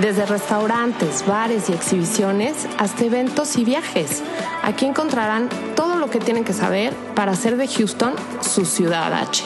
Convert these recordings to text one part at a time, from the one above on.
Desde restaurantes, bares y exhibiciones hasta eventos y viajes. Aquí encontrarán todo lo que tienen que saber para hacer de Houston su ciudad H.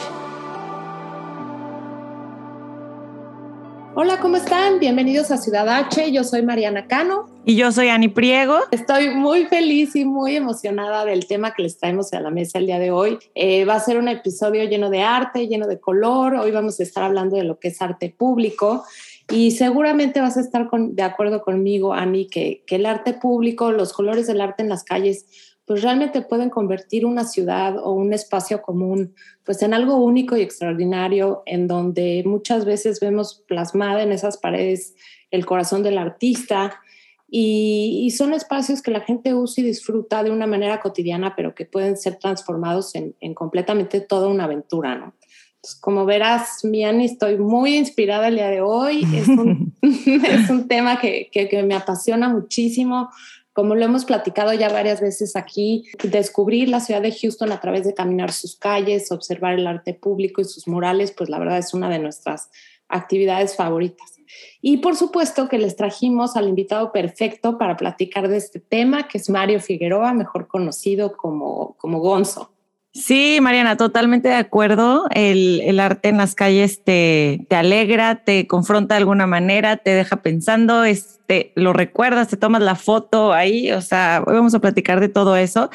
Hola, ¿cómo están? Bienvenidos a Ciudad H. Yo soy Mariana Cano. Y yo soy Ani Priego. Estoy muy feliz y muy emocionada del tema que les traemos a la mesa el día de hoy. Eh, va a ser un episodio lleno de arte, lleno de color. Hoy vamos a estar hablando de lo que es arte público. Y seguramente vas a estar de acuerdo conmigo, Ani, que, que el arte público, los colores del arte en las calles, pues realmente pueden convertir una ciudad o un espacio común pues en algo único y extraordinario en donde muchas veces vemos plasmada en esas paredes el corazón del artista y, son espacios que la gente usa y disfruta de una manera cotidiana pero que pueden ser transformados en, completamente toda una aventura, ¿no? Como verás, Miani, estoy muy inspirada el día de hoy. Es un, es un tema que, que, que, me apasiona muchísimo como lo hemos platicado ya varias veces aquí, descubrir la ciudad de Houston a través de caminar sus calles, observar el arte público y sus murales, pues la verdad es una de nuestras actividades favoritas. Y por supuesto que les trajimos al invitado perfecto para platicar de este tema, que es Mario Figueroa, mejor conocido como, como Gonzo. Sí, Mariana, totalmente de acuerdo. El, arte en las calles te, te, alegra, te confronta de alguna manera, te deja pensando, este, lo recuerdas, te tomas la foto ahí. O sea, hoy vamos a platicar de todo eso.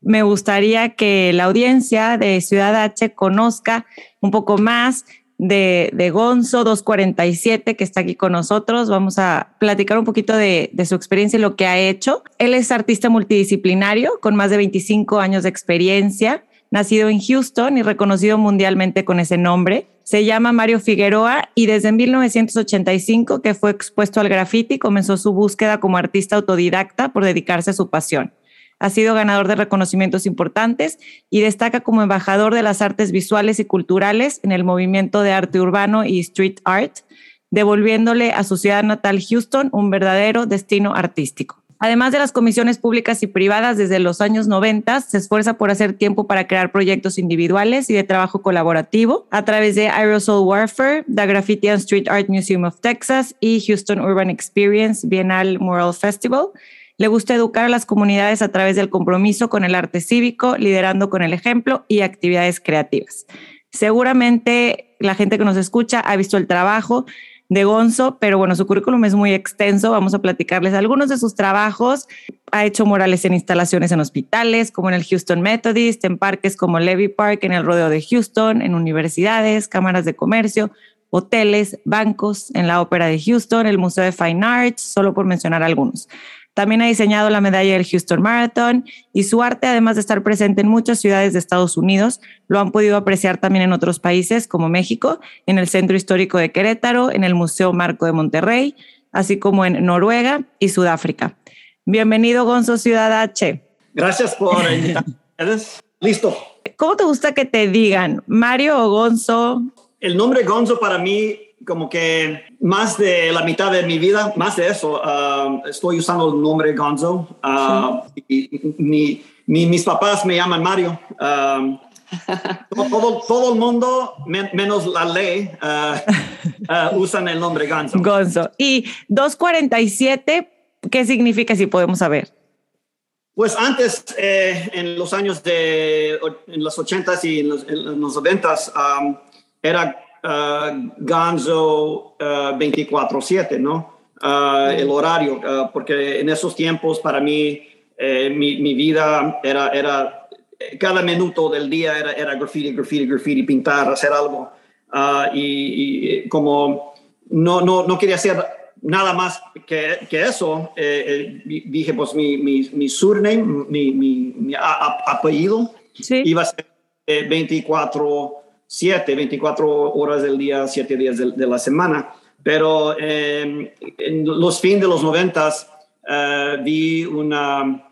Me gustaría que la audiencia de Ciudad H conozca un poco más de, de, Gonzo 247, que está aquí con nosotros. Vamos a platicar un poquito de, de, su experiencia y lo que ha hecho. Él es artista multidisciplinario con más de 25 años de experiencia nacido en Houston y reconocido mundialmente con ese nombre. Se llama Mario Figueroa y desde 1985 que fue expuesto al graffiti comenzó su búsqueda como artista autodidacta por dedicarse a su pasión. Ha sido ganador de reconocimientos importantes y destaca como embajador de las artes visuales y culturales en el movimiento de arte urbano y street art, devolviéndole a su ciudad natal Houston un verdadero destino artístico. Además de las comisiones públicas y privadas desde los años 90, se esfuerza por hacer tiempo para crear proyectos individuales y de trabajo colaborativo a través de Aerosol Warfare, The Graffiti and Street Art Museum of Texas y Houston Urban Experience Bienal Mural Festival. Le gusta educar a las comunidades a través del compromiso con el arte cívico, liderando con el ejemplo y actividades creativas. Seguramente la gente que nos escucha ha visto el trabajo de Gonzo, pero bueno, su currículum es muy extenso. Vamos a platicarles algunos de sus trabajos. Ha hecho murales en instalaciones en hospitales, como en el Houston Methodist, en parques como Levy Park, en el Rodeo de Houston, en universidades, cámaras de comercio, hoteles, bancos, en la Ópera de Houston, el Museo de Fine Arts, solo por mencionar algunos. También ha diseñado la medalla del Houston Marathon y su arte, además de estar presente en muchas ciudades de Estados Unidos, lo han podido apreciar también en otros países como México, en el Centro Histórico de Querétaro, en el Museo Marco de Monterrey, así como en Noruega y Sudáfrica. Bienvenido, Gonzo Ciudad H. Gracias por invitarme. Listo. ¿Cómo te gusta que te digan? ¿Mario o Gonzo? El nombre Gonzo para mí como que más de la mitad de mi vida, más de eso, uh, estoy usando el nombre Gonzo. Uh, y, mis papás me llaman Mario. Uh, todo, todo, el mundo, menos la ley, usan el nombre Gonzo. Gonzo. ¿Y 247 qué significa si podemos saber? Pues antes, eh, en los años de en los 80s y en los, en los 90s, um, era uh, Ganzo 24/7, uh, ¿no? Uh, el horario, uh, porque en esos tiempos para mí eh, mi, mi, vida era, era, cada minuto del día era, era graffiti, graffiti, graffiti, pintar, hacer algo. Y, y, como no, no, no quería hacer nada más que, que eso, eh, eh, dije, pues mi, mi, mi surname, mi, mi, apellido, iba a ser 24 7, 24 horas del día, 7 días de, la semana. Pero em, en los fines de los 90, vi una,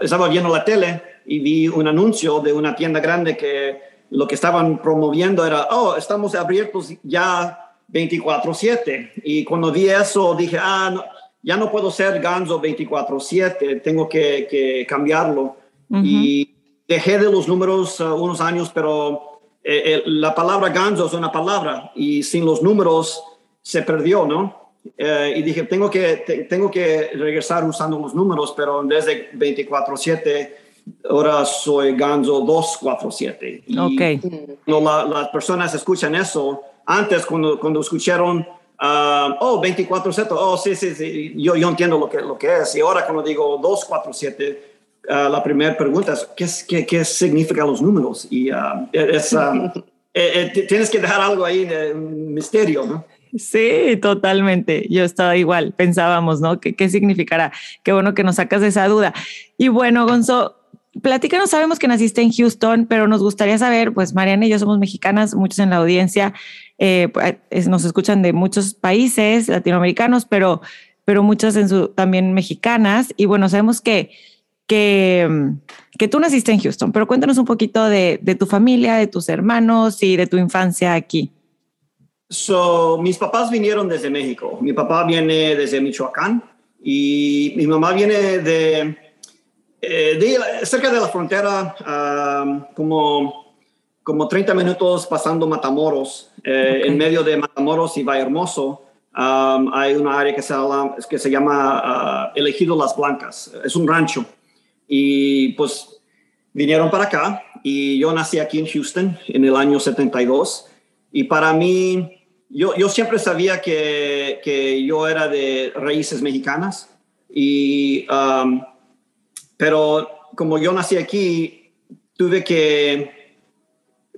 estaba viendo la tele y vi un anuncio de una tienda grande que lo que estaban promoviendo era, oh, estamos abiertos ya 24/7. Y cuando vi eso dije, ah, ya no puedo ser Ganzo 24/7, tengo que, cambiarlo. Y dejé de los números uh, unos años, pero eh, la palabra Ganzo es una palabra y sin los números se perdió, ¿no? Eh, y dije, tengo que, tengo que regresar usando los números, pero en vez de 24/7, ahora soy Ganzo 247. Y ok. Cuando las personas escuchan eso, antes cuando, cuando escucharon, uh, oh, 24/7, oh, sí, sí, sí, yo, yo entiendo lo que, lo que es. Y ahora cuando digo 247, uh, la primera pregunta es, ¿qué, qué, qué significan los números? Y uh, es, um, eh, eh, tienes que dejar algo ahí de misterio, ¿no? Sí, totalmente. Yo estaba igual, pensábamos, ¿no? ¿Qué, ¿Qué significará? Qué bueno que nos sacas de esa duda. Y bueno, Gonzo, platícanos, sabemos que naciste en Houston, pero nos gustaría saber, pues Mariana y yo somos mexicanas, muchos en la audiencia eh, nos escuchan de muchos países latinoamericanos, pero, pero muchas en su, también mexicanas. Y bueno, sabemos que, que, que tú naciste en Houston, pero cuéntanos un poquito de, de tu familia, de tus hermanos y de tu infancia aquí. So, mis papás vinieron desde México. Mi papá viene desde Michoacán y mi mamá viene de eh, cerca de la frontera, como, como 30 minutos pasando Matamoros, eh, en medio de Matamoros y Valle Hermoso, hay una área que se, llama, que se llama ah, Elegido Las Blancas. Es un rancho. Y pues vinieron para acá y yo nací aquí en Houston en el año 72. Y para mí, yo, yo siempre sabía que, que yo era de raíces mexicanas. Y pero como yo nací aquí, tuve que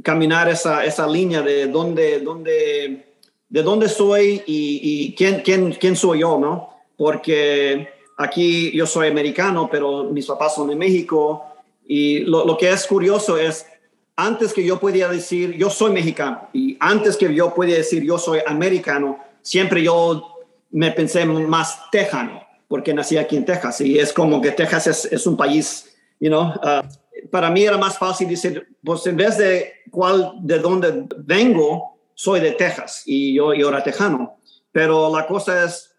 caminar esa, esa línea de dónde, dónde, de dónde soy y, y quién, quién, quién soy yo, ¿no? Porque aquí yo soy americano, pero mis papás son de México. Y lo, lo, que es curioso es, antes que yo podía decir yo soy mexicano y antes que yo podía decir yo soy americano, siempre yo me pensé más tejano porque nací aquí en Texas y es como que Texas es, es un país, you know, uh, para mí era más fácil decir, pues en vez de cuál, de dónde vengo, soy de Texas y yo, yo era tejano. Pero la cosa es,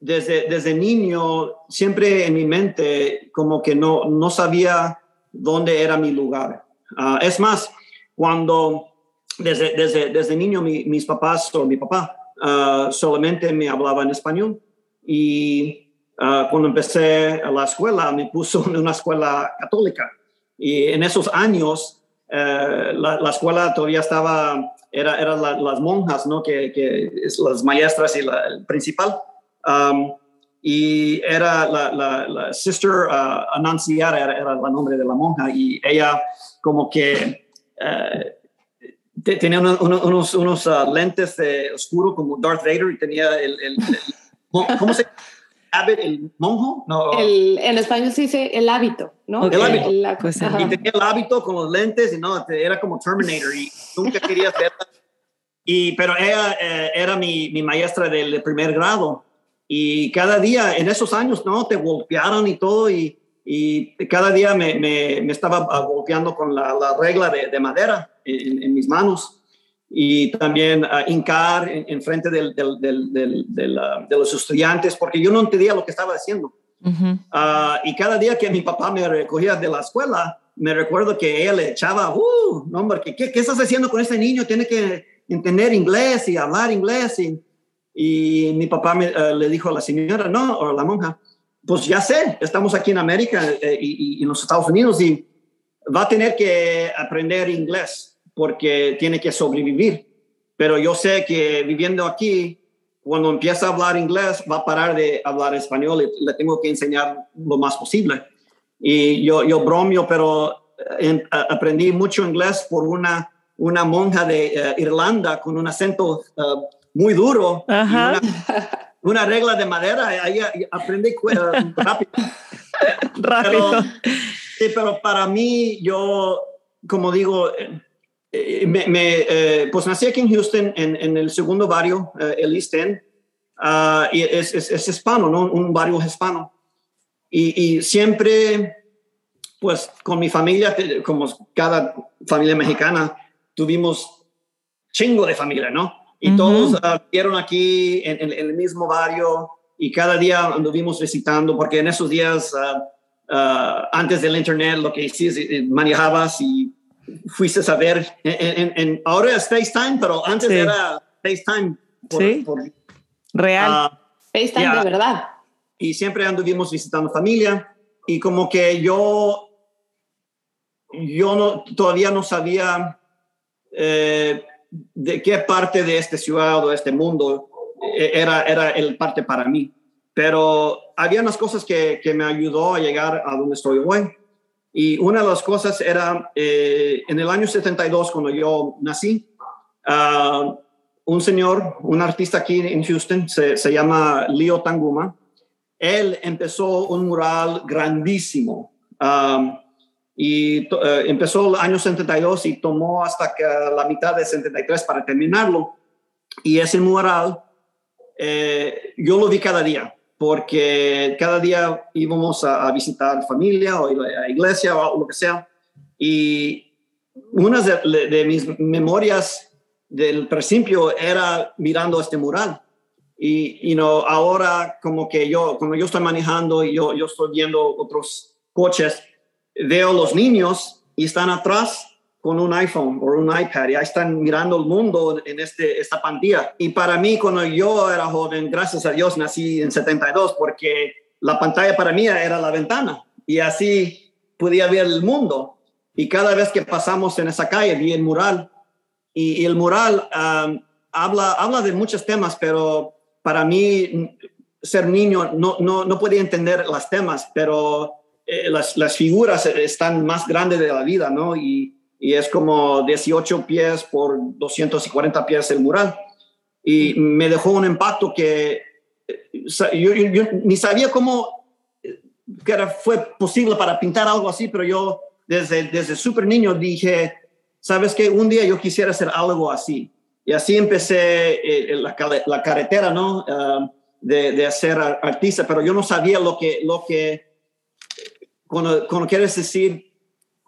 desde, desde niño, siempre en mi mente como que no, no sabía dónde era mi lugar. Uh, es más, cuando desde, desde, desde niño mis papás o mi papá uh, solamente me hablaban español y Ah, cuando empecé la escuela, me puso en una escuela católica. Y en esos años, eh, la, escuela todavía estaba, era, eran las monjas, ¿no? Que, que, es las maestras y la, el principal. Y era la, la, sister uh, era, era, el nombre de la monja, y ella como que eh, tenía unos, unos uh, lentes de oscuro como Darth Vader y tenía el, el, el ¿cómo se el monjo? No. El, en español se dice el hábito, ¿no? El hábito. Pues, y tenía el hábito con los lentes y no, era como Terminator y nunca quería verla. Y, pero ella eh, era mi, mi, maestra del primer grado y cada día, en esos años, ¿no? Te golpearon y todo y, y cada día me, me, me, estaba golpeando con la, la regla de, de madera en, en mis manos y también uh, hincar en, frente del, del, del, de los estudiantes, porque yo no entendía lo que estaba haciendo. Ah, y cada día que mi papá me recogía de la escuela, me recuerdo que él le echaba, uh, no, hombre, ¿qué, ¿qué, estás haciendo con este niño? Tiene que entender inglés y hablar inglés. Y, y mi papá me, uh, le dijo a la señora, no, o a la monja, pues ya sé, estamos aquí en América eh, y, y en los Estados Unidos y va a tener que aprender inglés porque tiene que sobrevivir. Pero yo sé que viviendo aquí, cuando empieza a hablar inglés, va a parar de hablar español y le tengo que enseñar lo más posible. Y yo, yo bromeo, pero eh, aprendí mucho inglés por una, una monja de eh, Irlanda con un acento eh, muy duro. Una, regla de madera, ahí aprendí rápido. rápido. Pero, sí, pero para mí, yo, como digo, eh, me, eh, pues nací aquí en Houston, en, el segundo barrio, eh, el East End, ah, y es, es, hispano, ¿no? Un barrio hispano. Y, y siempre, pues con mi familia, como cada familia mexicana, tuvimos chingo de familia, ¿no? Y todos uh, vieron aquí en, en, el mismo barrio y cada día anduvimos visitando, porque en esos días, uh, uh, antes del internet, lo que hiciste, manejabas y fuiste a ver, en, en, ahora es FaceTime, pero antes era FaceTime. Por, sí. Por, Real. FaceTime yeah. de verdad. Y siempre anduvimos visitando familia y como que yo, yo no, todavía no sabía eh, de qué parte de esta ciudad o este mundo eh, era, era el parte para mí. Pero había unas cosas que, que me ayudó a llegar a donde estoy hoy. Y una de las cosas era eh, en el año 72, cuando yo nací, uh, un señor, un artista aquí en Houston, se, se, llama Leo Tanguma. Él empezó un mural grandísimo. Um, y uh, empezó el año 72 y tomó hasta que la mitad de 73 para terminarlo. Y ese mural, eh, yo lo vi cada día, porque cada día íbamos a, a, visitar familia o a iglesia o lo que sea. Y una de, de mis memorias del principio era mirando este mural. Y you know, ahora como que yo, cuando yo estoy manejando y yo, yo estoy viendo otros coches, veo los niños y están atrás con un iPhone o un iPad, ya están mirando el mundo en este, esta pantalla. Y para mí, cuando yo era joven, gracias a Dios, nací en 72, porque la pantalla para mí era la ventana y así podía ver el mundo. Y cada vez que pasamos en esa calle, vi el mural. Y, y el mural um, habla, habla de muchos temas, pero para mí, ser niño, no, no, no podía entender los temas, pero eh, las, las, figuras están más grandes de la vida, ¿no? Y, y, es como 18 pies por 240 pies el mural. Y me dejó un impacto que eh, yo, yo, yo ni sabía cómo eh, que era, fue posible para pintar algo así, pero yo desde, desde súper niño dije, ¿sabes qué? Un día yo quisiera hacer algo así. Y así empecé eh, la, la, carretera, ¿no? Uh, de, de, ser artista, pero yo no sabía lo que, lo que cuando, cuando quieres decir,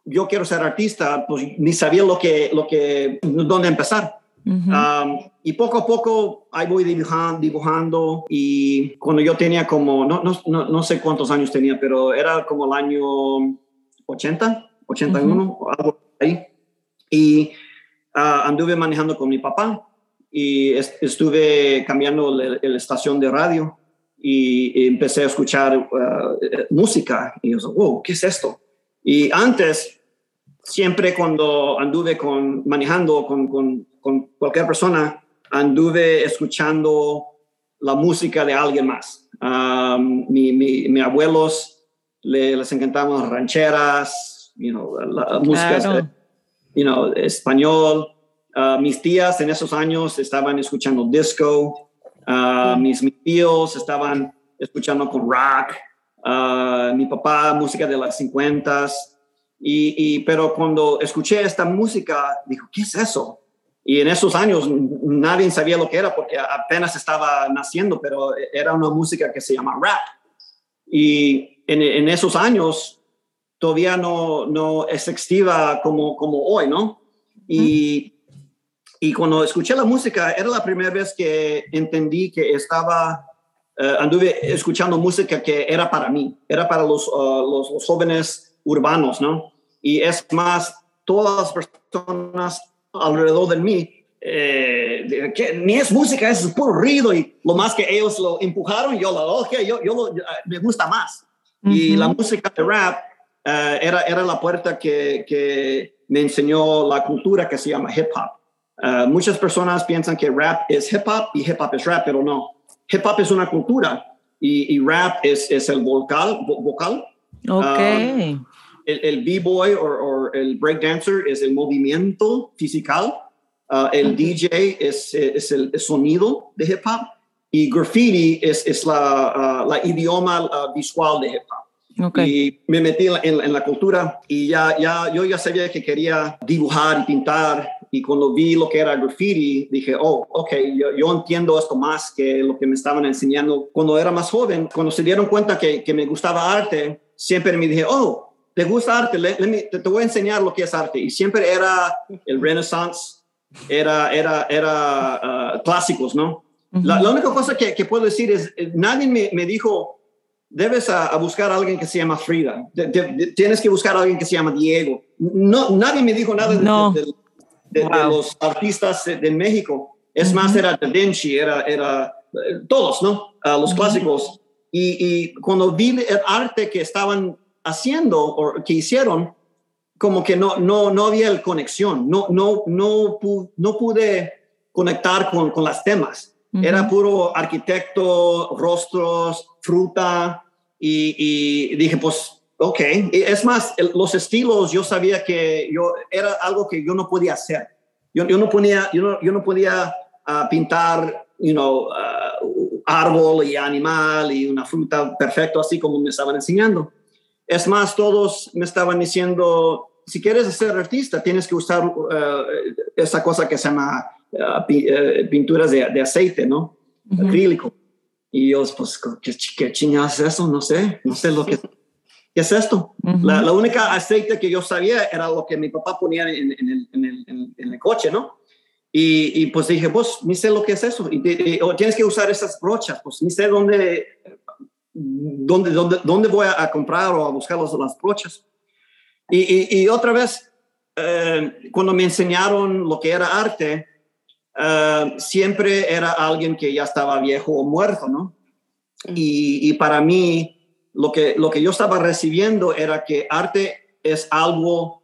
yo quiero ser artista, pues ni sabía lo que, lo que, dónde empezar. Uh -huh. um, y poco a poco ahí voy dibujando, dibujando y cuando yo tenía como, no, no, no, sé cuántos años tenía, pero era como el año 80, 81, uh -huh. algo ahí. Y uh, anduve manejando con mi papá y est estuve cambiando la estación de radio y, empecé a escuchar uh, música y yo, wow, ¿qué es esto? Y antes, siempre cuando anduve con, manejando con, con, con cualquier persona, anduve escuchando la música de alguien más. Um, mi, mi, mi, abuelos le, les encantaban las rancheras, you know, la, música you know, español. Uh, mis tías en esos años estaban escuchando disco. Uh, mis, mis, tíos estaban escuchando con rock, uh, mi papá música de las 50 y, y, pero cuando escuché esta música, dijo, ¿qué es eso? Y en esos años nadie sabía lo que era porque apenas estaba naciendo, pero era una música que se llama rap. Y en, en esos años todavía no, no es como, como hoy, ¿no? Y, y cuando escuché la música, era la primera vez que entendí que estaba, uh, anduve escuchando música que era para mí, era para los, uh, los, los, jóvenes urbanos, ¿no? Y es más, todas las personas alrededor de mí, eh, que ni es música, es puro ruido y lo más que ellos lo empujaron, yo lo, okay, yo, yo lo, me gusta más. Uh -huh. Y la música de rap uh, era, era la puerta que, que me enseñó la cultura que se llama hip hop. Uh, muchas personas piensan que rap es hip hop y hip hop es rap, pero no. Hip hop es una cultura y, y rap es, es, el vocal. vocal. Ok. Um, el, el b-boy o el breakdancer es el movimiento físico. Uh, el okay. DJ es, es el, sonido de hip hop y graffiti es, es la, uh, la idioma uh, visual de hip hop. Okay. Y me metí en, en, en, la cultura y ya, ya, yo ya sabía que quería dibujar y pintar y cuando vi lo que era graffiti, dije, oh, ok, yo, entiendo esto más que lo que me estaban enseñando cuando era más joven. Cuando se dieron cuenta que, que me gustaba arte, siempre me dije, oh, ¿te gusta arte? te, te, voy a enseñar lo que es arte. Y siempre era el Renaissance, era, era, era ah, clásicos, ¿no? la, única cosa que, que, puedo decir es, eh, nadie me, me dijo, debes a, buscar a alguien que se llama Frida, tienes que buscar a alguien que se llama Diego. No, nadie me dijo nada de, los artistas de, México. Es más, era Da Vinci, era, era eh, todos, ¿no? los clásicos. Y, y, cuando vi el arte que estaban haciendo o que hicieron, como que no, no, no había conexión, no, no, no, no pude conectar con, con las temas. Era puro arquitecto, rostros, fruta, y, dije, pues, ok. es más, los estilos, yo sabía que yo, era algo que yo no podía hacer. Yo, yo no, podía, yo no, yo no podía ah, pintar, you know, ah, árbol y animal y una fruta perfecto, así como me estaban enseñando. Es más, todos me estaban diciendo, si quieres ser artista, tienes que usar uh, esa cosa que se llama uh, pinturas de, de, aceite, ¿no? Acrílico. Y yo, pues, ¿qué, qué chingados es eso? No sé, no sé lo que ¿Qué es esto? la, la, única aceite que yo sabía era lo que mi papá ponía en, en, el, en, el, en el, coche, ¿no? Y, y, pues dije, pues, ni sé lo que es eso. Y, tienes que usar esas brochas, pues, ni sé dónde, dónde, dónde, dónde voy a, comprar o a buscar las brochas. Y, y, otra vez, eh, cuando me enseñaron lo que era arte, eh, siempre era alguien que ya estaba viejo o muerto, ¿no? Y, y, para mí, lo que, lo que yo estaba recibiendo era que arte es algo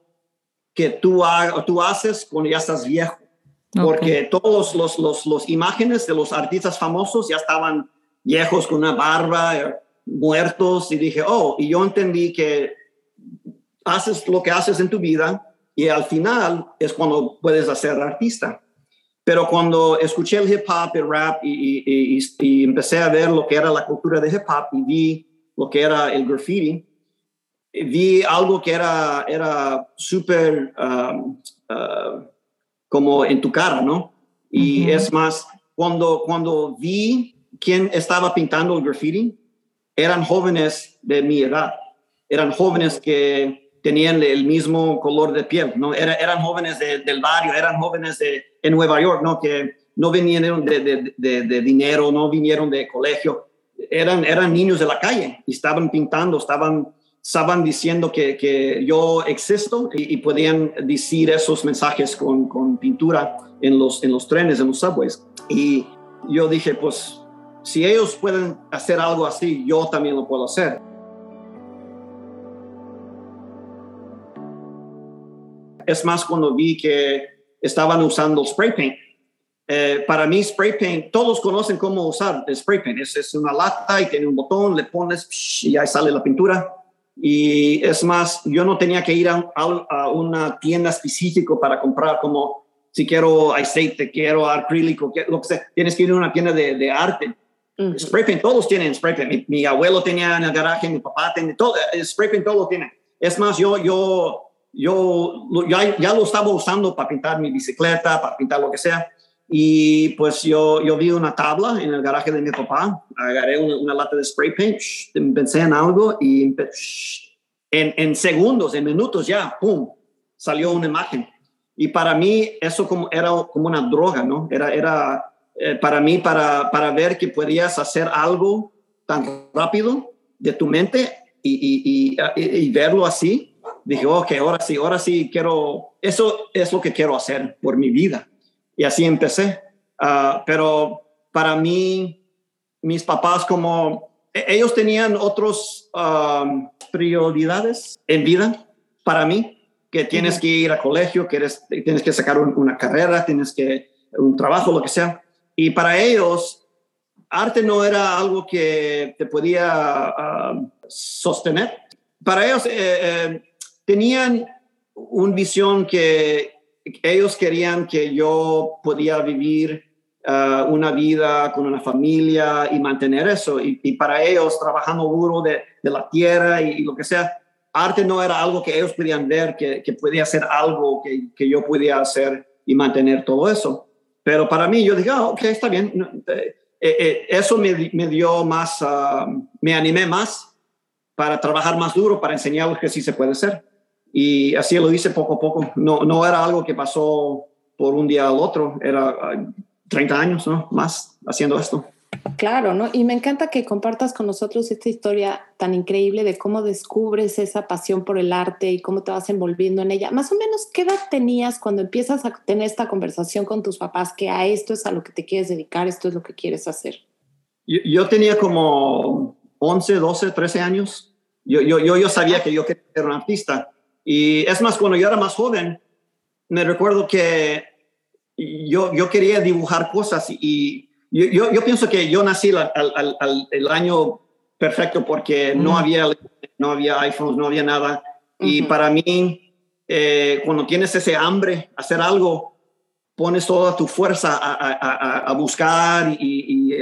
que tú, tú haces cuando ya estás viejo. Porque todos los, los, los, imágenes de los artistas famosos ya estaban viejos con una barba, eh, muertos, y dije, oh, y yo entendí que haces lo que haces en tu vida y al final es cuando puedes hacer artista. Pero cuando escuché el hip hop, el rap y, y, empecé a ver lo que era la cultura de hip hop y vi lo que era el graffiti, vi algo que era, era súper um, uh, como en tu cara, ¿no? Y es más, cuando, cuando vi quién estaba pintando el graffiti, eran jóvenes de mi edad, eran jóvenes que tenían el mismo color de piel, ¿no? eran jóvenes del barrio, eran jóvenes de, en Nueva York, ¿no? Que no vinieron de, de, dinero, no vinieron de colegio, eran, eran niños de la calle y estaban pintando, estaban, estaban diciendo que, que yo existo y, podían decir esos mensajes con, con, pintura en los, en los trenes, en los subways. Y yo dije, pues, si ellos pueden hacer algo así, yo también lo puedo hacer. Es más, cuando vi que estaban usando spray paint. Eh, para mí, spray paint, todos conocen cómo usar el spray paint. Es, es, una lata y tiene un botón, le pones y ahí sale la pintura. Y es más, yo no tenía que ir a, a una tienda específica para comprar como si quiero aceite, quiero acrílico, lo que sea. Tienes que ir a una tienda de, de arte. Spray paint, todos tienen spray paint. Mi, mi, abuelo tenía en el garaje, mi papá tiene todo, spray paint todo tiene. Es más, yo, yo yo ya, ya, lo estaba usando para pintar mi bicicleta, para pintar lo que sea. Y pues yo, yo vi una tabla en el garaje de mi papá, agarré una, lata de spray paint, pensé en algo y en, en, segundos, en minutos ya, ¡pum!, salió una imagen. Y para mí eso como, era como una droga, ¿no? Era, era eh, para mí, para, para ver que podías hacer algo tan rápido de tu mente y, y, y, y verlo así, dije, ok, ahora sí, ahora sí quiero, eso es lo que quiero hacer por mi vida. Y así empecé. Ah, pero para mí, mis papás como, e-, ellos tenían otras prioridades en vida para mí, que tienes que ir a colegio, que eres, tienes que sacar una carrera, tienes que un trabajo, lo que sea. Y para ellos, arte no era algo que te podía sostener. Para ellos, eh, eh, tenían una visión que ellos querían que yo podía vivir uh, una vida con una familia y mantener eso. Y, para ellos, trabajando duro de, la tierra y, lo que sea, arte no era algo que ellos podían ver, que, que podía ser algo que, que, yo podía hacer y mantener todo eso. Pero para mí, yo dije, ah, ok, está bien. Eh, eh, eso me, me, dio más, ah, me animé más para trabajar más duro, para enseñarles que sí se puede hacer. Y así lo hice poco a poco. No, no era algo que pasó por un día al otro, era 30 ah, años ¿no? más haciendo esto. Claro, ¿no? Y me encanta que compartas con nosotros esta historia tan increíble de cómo descubres esa pasión por el arte y cómo te vas envolviendo en ella. Más o menos, ¿qué edad tenías cuando empiezas a tener esta conversación con tus papás que a esto es a lo que te quieres dedicar, esto es lo que quieres hacer? Yo, tenía como 11, 12, 13 años. Yo, yo, yo, sabía que yo quería ser un artista. Y es más, cuando yo era más joven, me recuerdo que yo, yo quería dibujar cosas y yo, yo, pienso que yo nací al, al, el año perfecto porque no, había, no había iPhones, no había nada. Y para mí, eh, cuando tienes ese hambre, hacer algo, pones toda tu fuerza a, a, a buscar y, y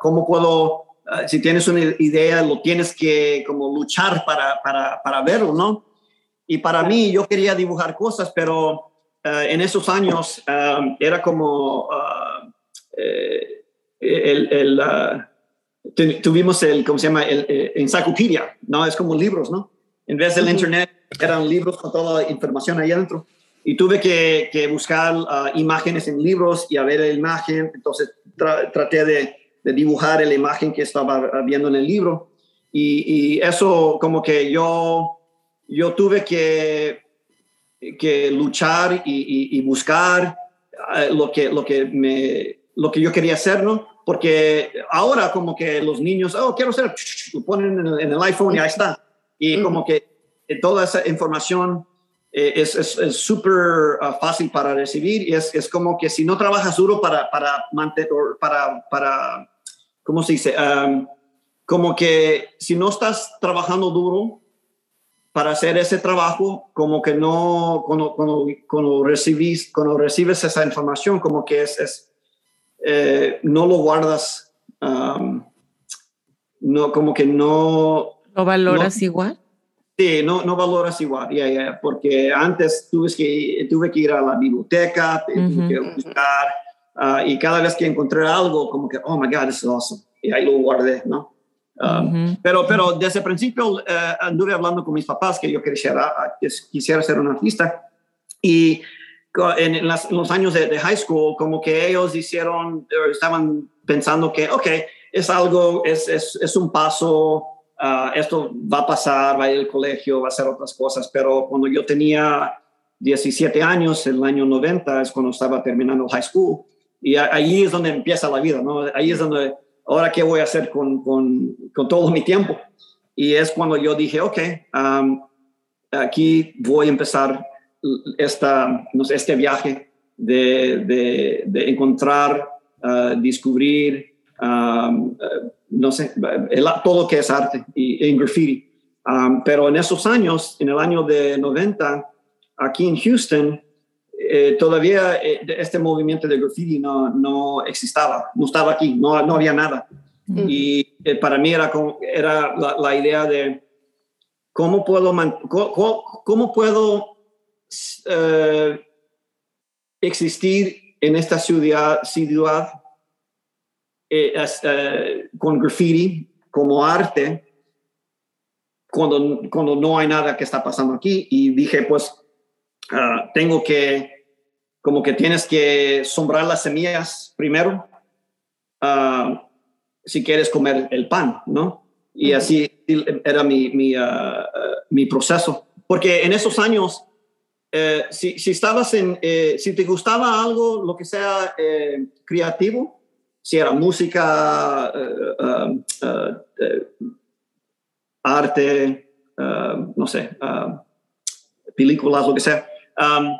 cómo puedo, si tienes una idea, lo tienes que como luchar para, para, para verlo, ¿no? Y para mí, yo quería dibujar cosas, pero eh, en esos años eh, era como... Eh, el, el uh, tuvimos el, ¿cómo se llama? El, eh, enciclopedia, ¿no? Es como libros, ¿no? En vez del internet, eran libros con toda la información ahí adentro. Y tuve que, que buscar uh, imágenes en libros y a ver la imagen. Entonces traté de, de, dibujar la imagen que estaba viendo en el libro. Y, y eso como que yo, yo tuve que, que luchar y, y, buscar uh, lo, que, lo que me lo que yo quería hacer, ¿no? Porque ahora como que los niños, oh, quiero hacer, lo ponen en el, iPhone y ahí está. Y como que toda esa información eh, es súper ah, fácil para recibir y es, es, como que si no trabajas duro para, para mantener, para, para, ¿cómo se dice? como que si no estás trabajando duro para hacer ese trabajo, como que no, cuando, cuando, cuando recibís, cuando recibes esa información, como que es, es eh, no lo guardas, no, como que no... ¿Lo valoras igual? Sí, no, no valoras igual, porque antes tuve que, tuve que ir a la biblioteca, tuve que buscar, ah, y cada vez que encontré algo, como que, oh my God, this is awesome, y ahí lo guardé, ¿no? Pero, pero desde el principio eh, anduve hablando con mis papás que yo quisiera, quisiera ser un artista. Y en, los años de, high school, como que ellos hicieron, eh, estaban pensando que, ok, es algo, es, es, es un paso, ah, esto va a pasar, va a ir al colegio, va a hacer otras cosas, pero cuando yo tenía 17 años, en el año 90, es cuando estaba terminando high school, y ahí es donde empieza la vida, ¿no? Ahí es donde, ahora, ¿qué voy a hacer con, con, con todo mi tiempo? Y es cuando yo dije, ok, aquí voy a empezar esta, no sé, este viaje de, de, encontrar, uh, descubrir, um, uh, no sé, todo lo que es arte y, en graffiti. Um, pero en esos años, en el año de 90, aquí en Houston, eh, todavía eh, este movimiento de graffiti no, no existaba, no estaba aquí, no, no había nada. Y eh, para mí era, era la, idea de cómo puedo, cómo, cómo puedo eh, existir en esta ciudad, ciudad con graffiti como arte cuando, cuando no hay nada que está pasando aquí y dije pues ah, tengo que como que tienes que sombrar las semillas primero ah, si quieres comer el pan, ¿no? Y así era mi, mi, ah, mi proceso. Porque en esos años eh, si, si, estabas en, eh, si te gustaba algo, lo que sea eh, creativo, si era música, um, arte, no sé, películas, lo que sea, um,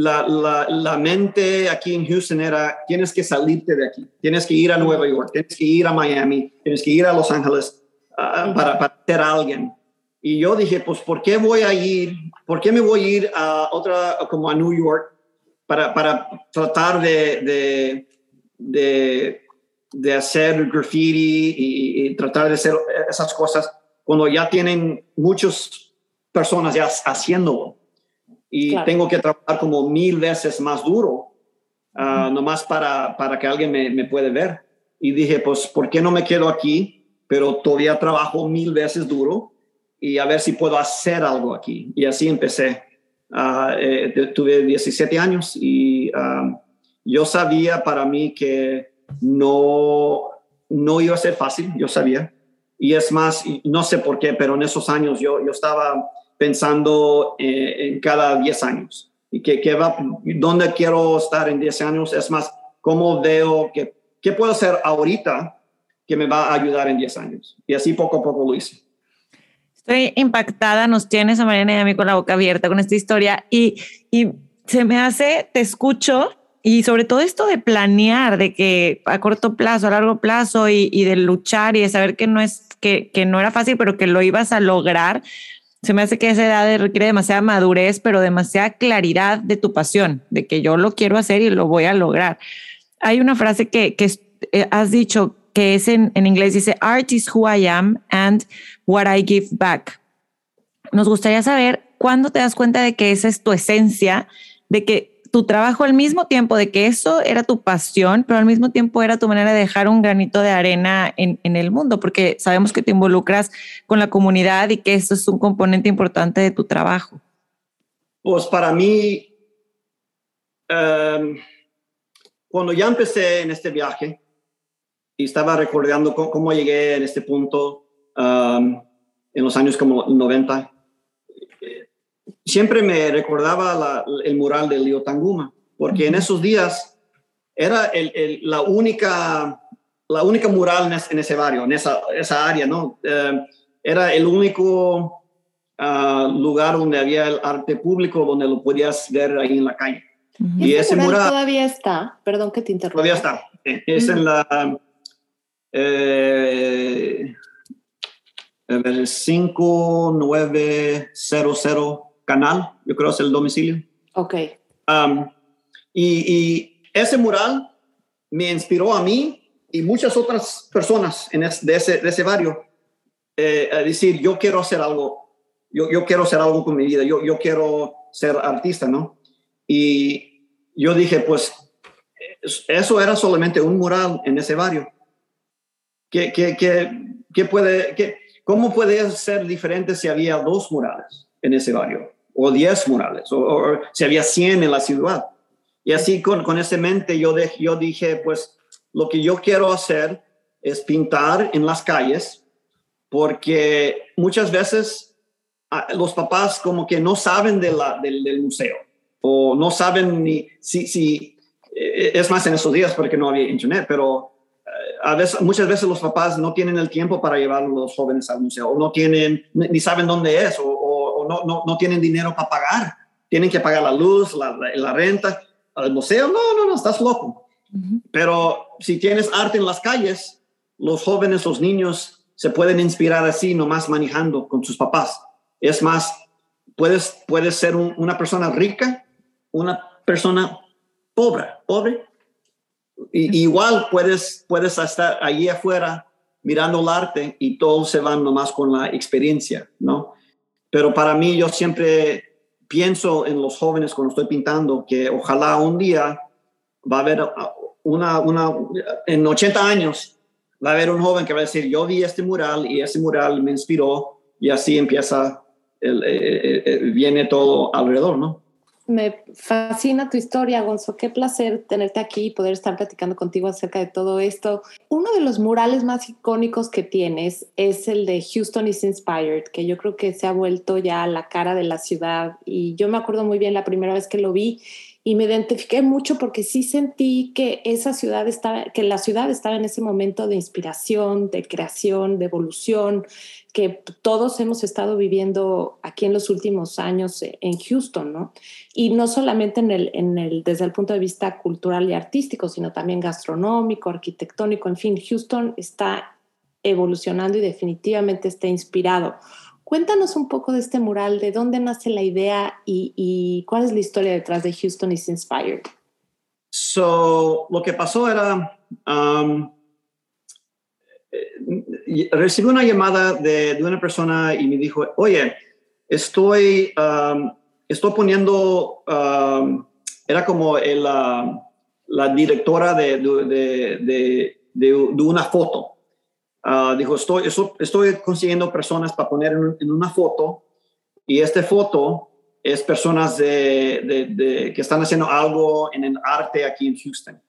la, la, la, mente aquí en Houston era, tienes que salirte de aquí, tienes que ir a Nueva York, tienes que ir a Miami, tienes que ir a Los Ángeles uh, para, para ser alguien. Y yo dije, pues, ¿por qué voy a ir? ¿Por qué me voy a ir a otra, como a New York, para, para tratar de, de, de, de hacer graffiti y, tratar de hacer esas cosas cuando ya tienen muchas personas ya haciéndolo? Y tengo que trabajar como mil veces más duro, uh, nomás para, para que alguien me, me puede ver. Y dije, pues, ¿por qué no me quedo aquí? Pero todavía trabajo mil veces duro y a ver si puedo hacer algo aquí. Y así empecé. Uh, eh, tuve 17 años y uh, yo sabía para mí que no, no iba a ser fácil, yo sabía. Y es más, no sé por qué, pero en esos años yo, yo estaba pensando eh, en cada 10 años. Y que, va, dónde quiero estar en 10 años, es más, cómo veo que, qué puedo hacer ahorita que me va a ayudar en 10 años. Y así poco a poco lo hice. Estoy impactada, nos tienes a Mariana y a mí con la boca abierta con esta historia y, y se me hace, te escucho y sobre todo esto de planear, de que a corto plazo, a largo plazo y, y de luchar y de saber que no es que, que, no era fácil, pero que lo ibas a lograr. Se me hace que esa edad requiere demasiada madurez, pero demasiada claridad de tu pasión, de que yo lo quiero hacer y lo voy a lograr. Hay una frase que, que eh, has dicho que es en, en inglés, dice, art is who I am and what I give back. Nos gustaría saber cuándo te das cuenta de que esa es tu esencia, de que tu trabajo al mismo tiempo, de que eso era tu pasión, pero al mismo tiempo era tu manera de dejar un granito de arena en, en el mundo, porque sabemos que te involucras con la comunidad y que eso es un componente importante de tu trabajo. Pues para mí, um, cuando ya empecé en este viaje y estaba recordando cómo, cómo llegué en este punto um, en los años como 90, siempre me recordaba la, el mural de Leo Tanguma, porque en esos días era el, el, la, única, la única mural en, ese, en ese barrio, en esa, esa área, ¿no? Uh, era el único uh, lugar donde había el arte público, donde lo podías ver ahí en la calle. Uh -huh. Y ese mural, todavía está, perdón que te interrumpa. Todavía está, es en la... Eh, el 5900 canal, yo creo es el domicilio. Ok. Um, y, y, ese mural me inspiró a mí y muchas otras personas en es, de, ese, de ese barrio eh, a decir, yo quiero hacer algo, yo, yo quiero hacer algo con mi vida, yo, yo quiero ser artista, ¿no? Y yo dije, pues, eso era solamente un mural en ese barrio. ¿Qué, qué, qué, qué puede, ¿Cómo puede ser diferente si había dos murales en ese barrio? O 10 murales, o, o, si había 100 en la ciudad. Y así con, con ese mente yo, de, yo dije, pues lo que yo quiero hacer es pintar en las calles, porque muchas veces los papás como que no saben de la, del, del museo, o no saben ni si, si, es más en esos días porque no había internet, pero a veces, muchas veces los papás no tienen el tiempo para llevar a los jóvenes al museo, o no tienen, ni saben dónde es, o no, no, no, tienen dinero para pagar. Tienen que pagar la luz, la, la, renta. Al museo, no, no, no, estás loco. Uh -huh. Pero si tienes arte en las calles, los jóvenes, los niños se pueden inspirar así, nomás manejando con sus papás. Es más, puedes, puedes ser un, una persona rica, una persona pobre, pobre, y, igual puedes, puedes estar allí afuera mirando el arte y todos se van nomás con la experiencia, ¿no? Pero para mí yo siempre pienso en los jóvenes cuando estoy pintando que ojalá un día va a haber una, una, en 80 años va a haber un joven que va a decir, yo vi este mural y ese mural me inspiró y así empieza, el, el, el, viene todo alrededor, ¿no? Me fascina tu historia, Gonzo. Qué placer tenerte aquí y poder estar platicando contigo acerca de todo esto. Uno de los murales más icónicos que tienes es el de Houston is Inspired, que yo creo que se ha vuelto ya la cara de la ciudad. Y yo me acuerdo muy bien la primera vez que lo vi y me identifiqué mucho porque sí sentí que esa ciudad estaba, que la ciudad estaba en ese momento de inspiración, de creación, de evolución, que todos hemos estado viviendo aquí en los últimos años en Houston, ¿no? Y no solamente en el, en el, desde el punto de vista cultural y artístico, sino también gastronómico, arquitectónico, en fin, Houston está evolucionando y definitivamente está inspirado. Cuéntanos un poco de este mural, de dónde nace la idea y, y, cuál es la historia detrás de Houston is Inspired. So, lo que pasó era, um, recibí una llamada de, de, una persona y me dijo, oye, estoy um, estoy poniendo, um, era como la, la, directora de, de, de, una foto. Uh, dijo, estoy, estoy consiguiendo personas para poner en, una foto y esta foto es personas de, que están haciendo algo en el arte aquí en Houston.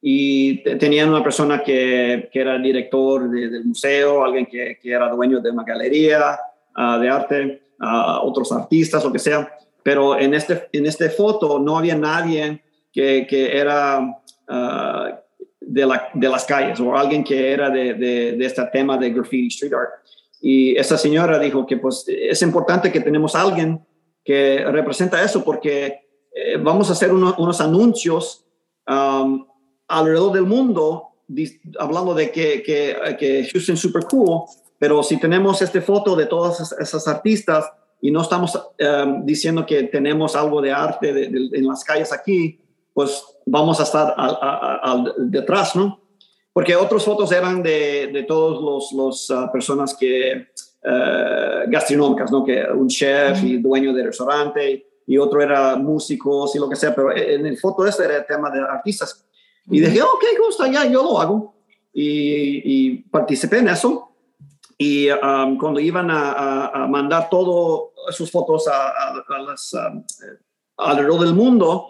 Y tenían una persona que, que era director del museo, alguien que, que, era dueño de una galería uh, de arte, uh, otros artistas, lo que sea. Pero en este, en este foto no había nadie que, que era uh, de, la, de, las calles o alguien que era de, de, este tema de graffiti street art. Y esa señora dijo que pues es importante que tenemos alguien que representa eso porque eh, vamos a hacer unos anuncios um, alrededor del mundo hablando de que, que, que Houston es super cool, pero si tenemos esta foto de todas esas artistas y no estamos um, diciendo que tenemos algo de arte en las calles aquí, pues vamos a estar al, detrás, ¿no? Porque otras fotos eran de, de todos los, los uh, personas que uh, gastronómicas, ¿no? Que un chef y dueño de restaurante y otro era músicos y lo que sea, pero en el foto este era el tema de artistas. Y dije, ok, gusta, ya, yo lo hago. Y, y participé en eso. Y um, cuando iban a, a, mandar todas sus fotos a, a las, um, alrededor del mundo,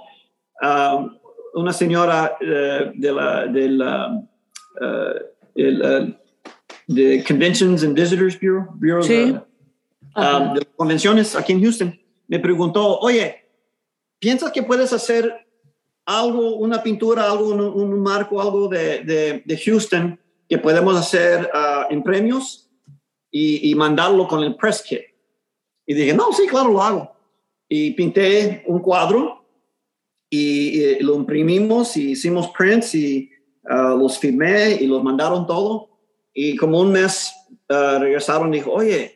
um, una señora uh, de la, de la uh, el, uh, de Conventions and Visitors Bureau, Bureau sí. de, um, de convenciones aquí en Houston, me preguntó, oye, ¿piensas que puedes hacer algo, una pintura, algo, un, un marco, algo de, de, de, Houston que podemos hacer uh, en premios y, y, mandarlo con el press kit. Y dije, no, sí, claro, lo hago. Y pinté un cuadro y, y lo imprimimos y hicimos prints y uh, los firmé y los mandaron todo. Y como un mes uh, regresaron y dijo, oye,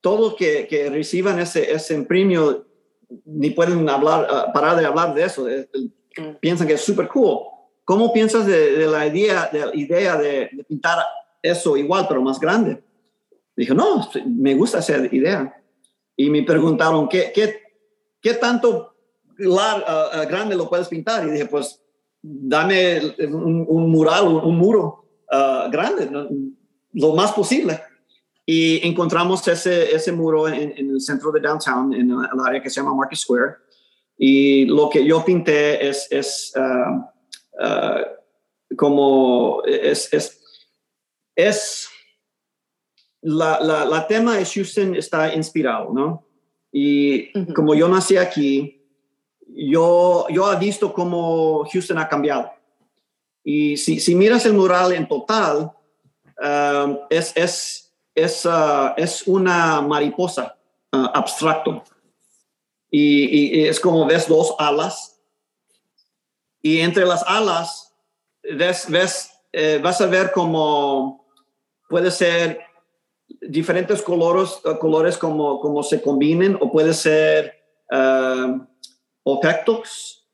todos que, que reciban ese, ese imprimio ni pueden hablar, uh, parar de hablar de eso. piensan que es súper cool. ¿Cómo piensas de, la idea, de, la idea de, pintar eso igual, pero más grande? Dije, no, me gusta esa idea. Y me preguntaron, ¿qué, qué, qué tanto grande lo puedes pintar? Y dije, pues dame un, mural, un, muro uh, grande, lo más posible. Y encontramos ese, ese muro en, el centro de downtown, en el área que se llama Market Square. Y lo que yo pinté es, es uh, uh, como, es, es, es la, la, la, tema de Houston está inspirado, ¿no? Y como yo nací aquí, yo, yo he visto cómo Houston ha cambiado. Y si, si miras el mural en total, um, es, es, es, uh, es, una mariposa uh, abstracto. Y, y, es como ves dos alas. Y entre las alas ves, ves eh, vas a ver como puede ser diferentes colores, uh, colores como, como se combinen o puede ser objetos,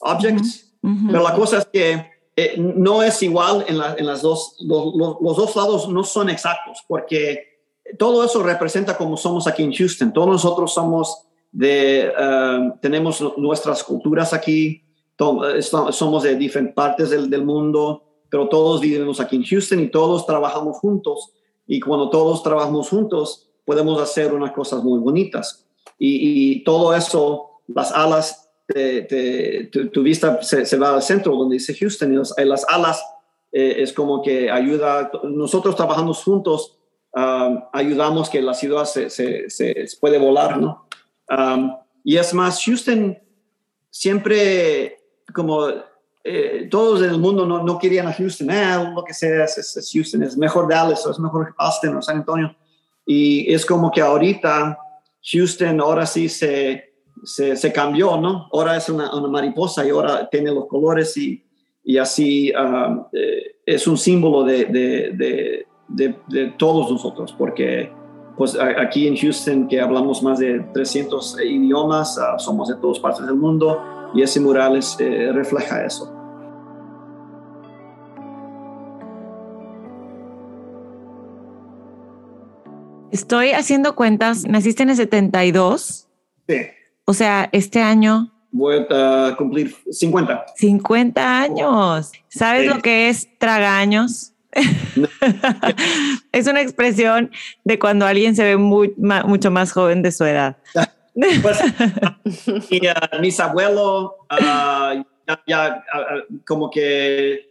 objects, pero la cosa es que eh, no es igual en, en las dos, los, los, dos lados no son exactos, porque todo eso representa como somos aquí en Houston. Todos nosotros somos de, um, tenemos nuestras culturas aquí, somos de diferentes partes del, del mundo, pero todos vivimos aquí en Houston y todos trabajamos juntos. Y cuando todos trabajamos juntos, podemos hacer unas cosas muy bonitas. Y, y todo eso las alas, tu, vista se, va al centro donde dice Houston y las alas eh, es como que ayuda, nosotros trabajamos juntos, um, ayudamos que la ciudad se, se, puede volar, ¿no? Um, y es más, Houston siempre como eh, todos en el mundo no, no, querían a Houston, eh, lo que sea, es, Houston, es mejor Dallas, o es mejor Austin o San Antonio. Y es como que ahorita Houston ahora sí se, se, cambió, ¿no? Ahora es una, mariposa y ahora tiene los colores y, y así um, eh, es un símbolo de, de, de, todos nosotros, porque pues aquí en Houston que hablamos más de 300 idiomas, uh, somos de todas partes del mundo y ese mural eh, refleja eso. Estoy haciendo cuentas, naciste en el 72. Sí. O sea, este año voy a cumplir 50. 50 años. ¿Sabes lo que es tragaños? es una expresión de cuando alguien se ve muy, mucho más joven de su edad. Pues, y, uh, mis abuelos uh, ya, uh, como que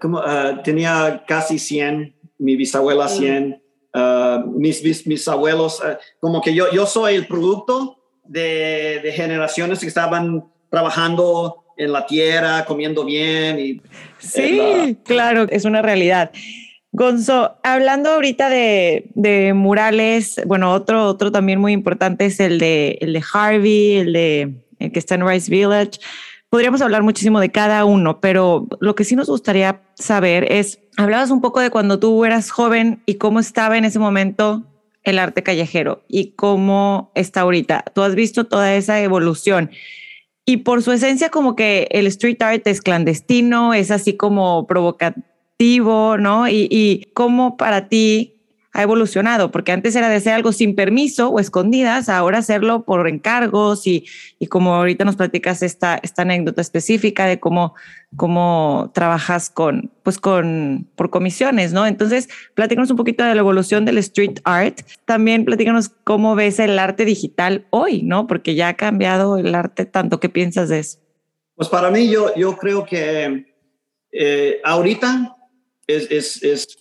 como, tenía casi 100, mi bisabuela 100, mis, mis, mis, abuelos, como que yo, yo soy el producto de, de generaciones que estaban trabajando en la tierra, comiendo bien. Y, sí, claro, es una realidad. Gonzo, hablando ahorita de, murales, bueno, otro, otro también muy importante es el de, el de Harvey, el de el que está en Rice Village. Podríamos hablar muchísimo de cada uno, pero lo que sí nos gustaría saber es, hablabas un poco de cuando tú eras joven y cómo estaba en ese momento el arte callejero y cómo está ahorita. Tú has visto toda esa evolución. Y por su esencia, como que el street art es clandestino, es así como provocativo, ¿no? Y, y cómo para ti ha evolucionado, porque antes era de hacer algo sin permiso o escondidas, ahora hacerlo por encargos y, y como ahorita nos platicas esta, esta anécdota específica de cómo, cómo trabajas con, pues con, por comisiones, ¿no? Entonces, platícanos un poquito de la evolución del street art. También platícanos cómo ves el arte digital hoy, ¿no? Porque ya ha cambiado el arte tanto. ¿Qué piensas de eso? Pues para mí, yo, yo creo que eh, ahorita es, es, es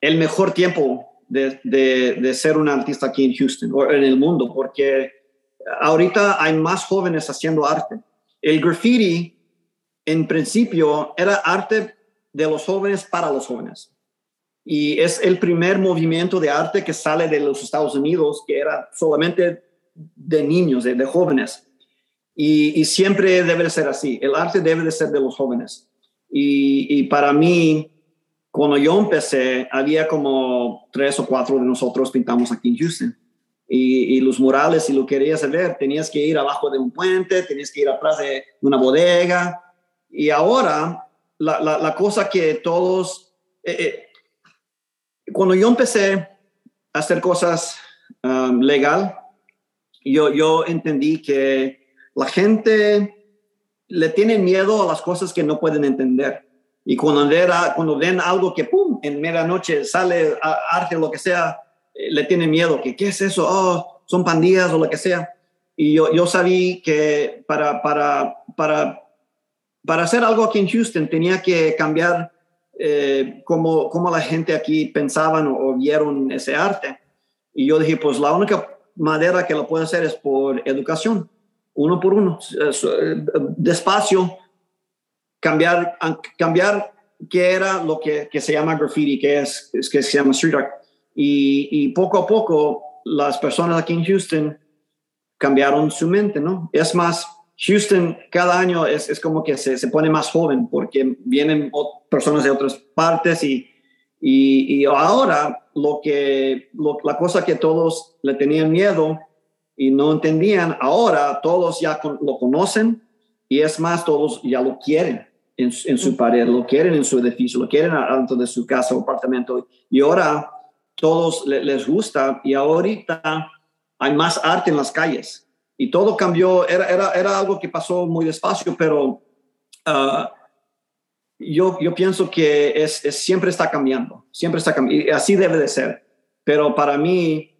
el mejor tiempo de, de, ser un artista aquí en Houston o en el mundo, porque ahorita hay más jóvenes haciendo arte. El graffiti, en principio, era arte de los jóvenes para los jóvenes. Y es el primer movimiento de arte que sale de los Estados Unidos, que era solamente de niños, de, jóvenes. Y, y, siempre debe ser así. El arte debe de ser de los jóvenes. Y, y para mí, cuando yo empecé, había como tres o cuatro de nosotros pintamos aquí en Houston. Y, los murales, si lo querías ver, tenías que ir abajo de un puente, tenías que ir atrás de una bodega. Y ahora, la, la, cosa que todos... Eh, eh, cuando yo empecé a hacer cosas um, legal, yo, yo entendí que la gente le tiene miedo a las cosas que no pueden entender. Y cuando, cuando ven algo que, ¡pum!, en medianoche sale arte o lo que sea, eh, le tienen miedo, que, ¿qué es eso? Oh, son pandillas o lo que sea. Y yo, yo sabía que para, para, para, para hacer algo aquí en Houston tenía que cambiar eh, cómo, cómo, la gente aquí pensaban o, vieron ese arte. Y yo dije, pues la única manera que lo puedo hacer es por educación, uno por uno, eh, despacio cambiar, cambiar qué era lo que, que, se llama graffiti, que es, es que se llama street art. Y, y, poco a poco las personas aquí en Houston cambiaron su mente, ¿no? Es más, Houston cada año es, es como que se, se, pone más joven porque vienen personas de otras partes y, y, y ahora lo que, la cosa que todos le tenían miedo y no entendían, ahora todos ya lo conocen y es más, todos ya lo quieren en, su pared, lo quieren en su edificio, lo quieren dentro de su casa o apartamento. Y ahora todos les gusta y ahorita hay más arte en las calles. Y todo cambió, era, era, era algo que pasó muy despacio, pero ah, yo, yo pienso que es, siempre está cambiando, siempre está cambiando. Y así debe de ser. Pero para mí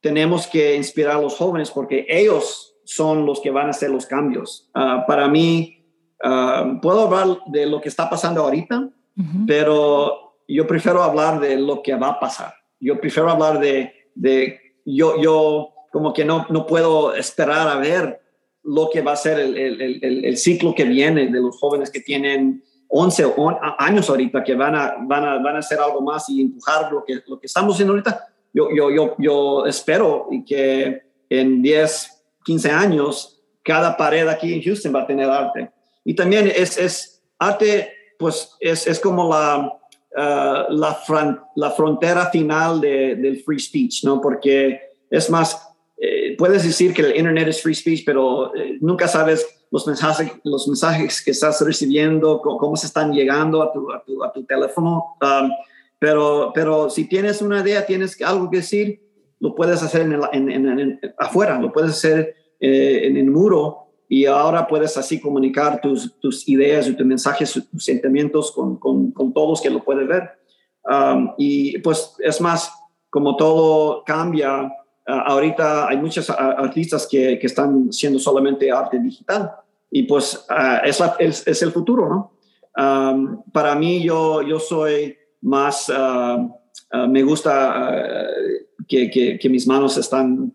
tenemos que inspirar a los jóvenes porque ellos son los que van a hacer los cambios. Ah, para mí, Ah, puedo hablar de lo que está pasando ahorita, pero yo prefiero hablar de lo que va a pasar. Yo prefiero hablar de, de yo, yo como que no, no puedo esperar a ver lo que va a ser el, el, el, ciclo que viene de los jóvenes que tienen 11 años ahorita, que van a, van a, van a hacer algo más y empujar lo que, lo que estamos haciendo ahorita. Yo, yo, yo, yo espero que en 10, 15 años, cada pared aquí en Houston va a tener arte y también es, es arte, pues es, es como la, uh, la, la, frontera final de, del free speech, ¿no? Porque es más, eh, puedes decir que el Internet es free speech, pero eh, nunca sabes los mensajes, los mensajes que estás recibiendo, cómo, se están llegando a tu, a tu, a tu teléfono. Um, pero, pero si tienes una idea, tienes algo que decir, lo puedes hacer en, en, en, afuera, lo puedes hacer eh, en el muro y ahora puedes así comunicar tus, tus ideas y tus mensajes, tus sentimientos con, con, con todos que lo pueden ver. Um, y pues es más, como todo cambia, uh, ahorita hay muchos artistas que, que, están haciendo solamente arte digital y pues es, es, el futuro, ¿no? Um, para mí yo, yo soy más, uh, me gusta que, que, que, mis manos están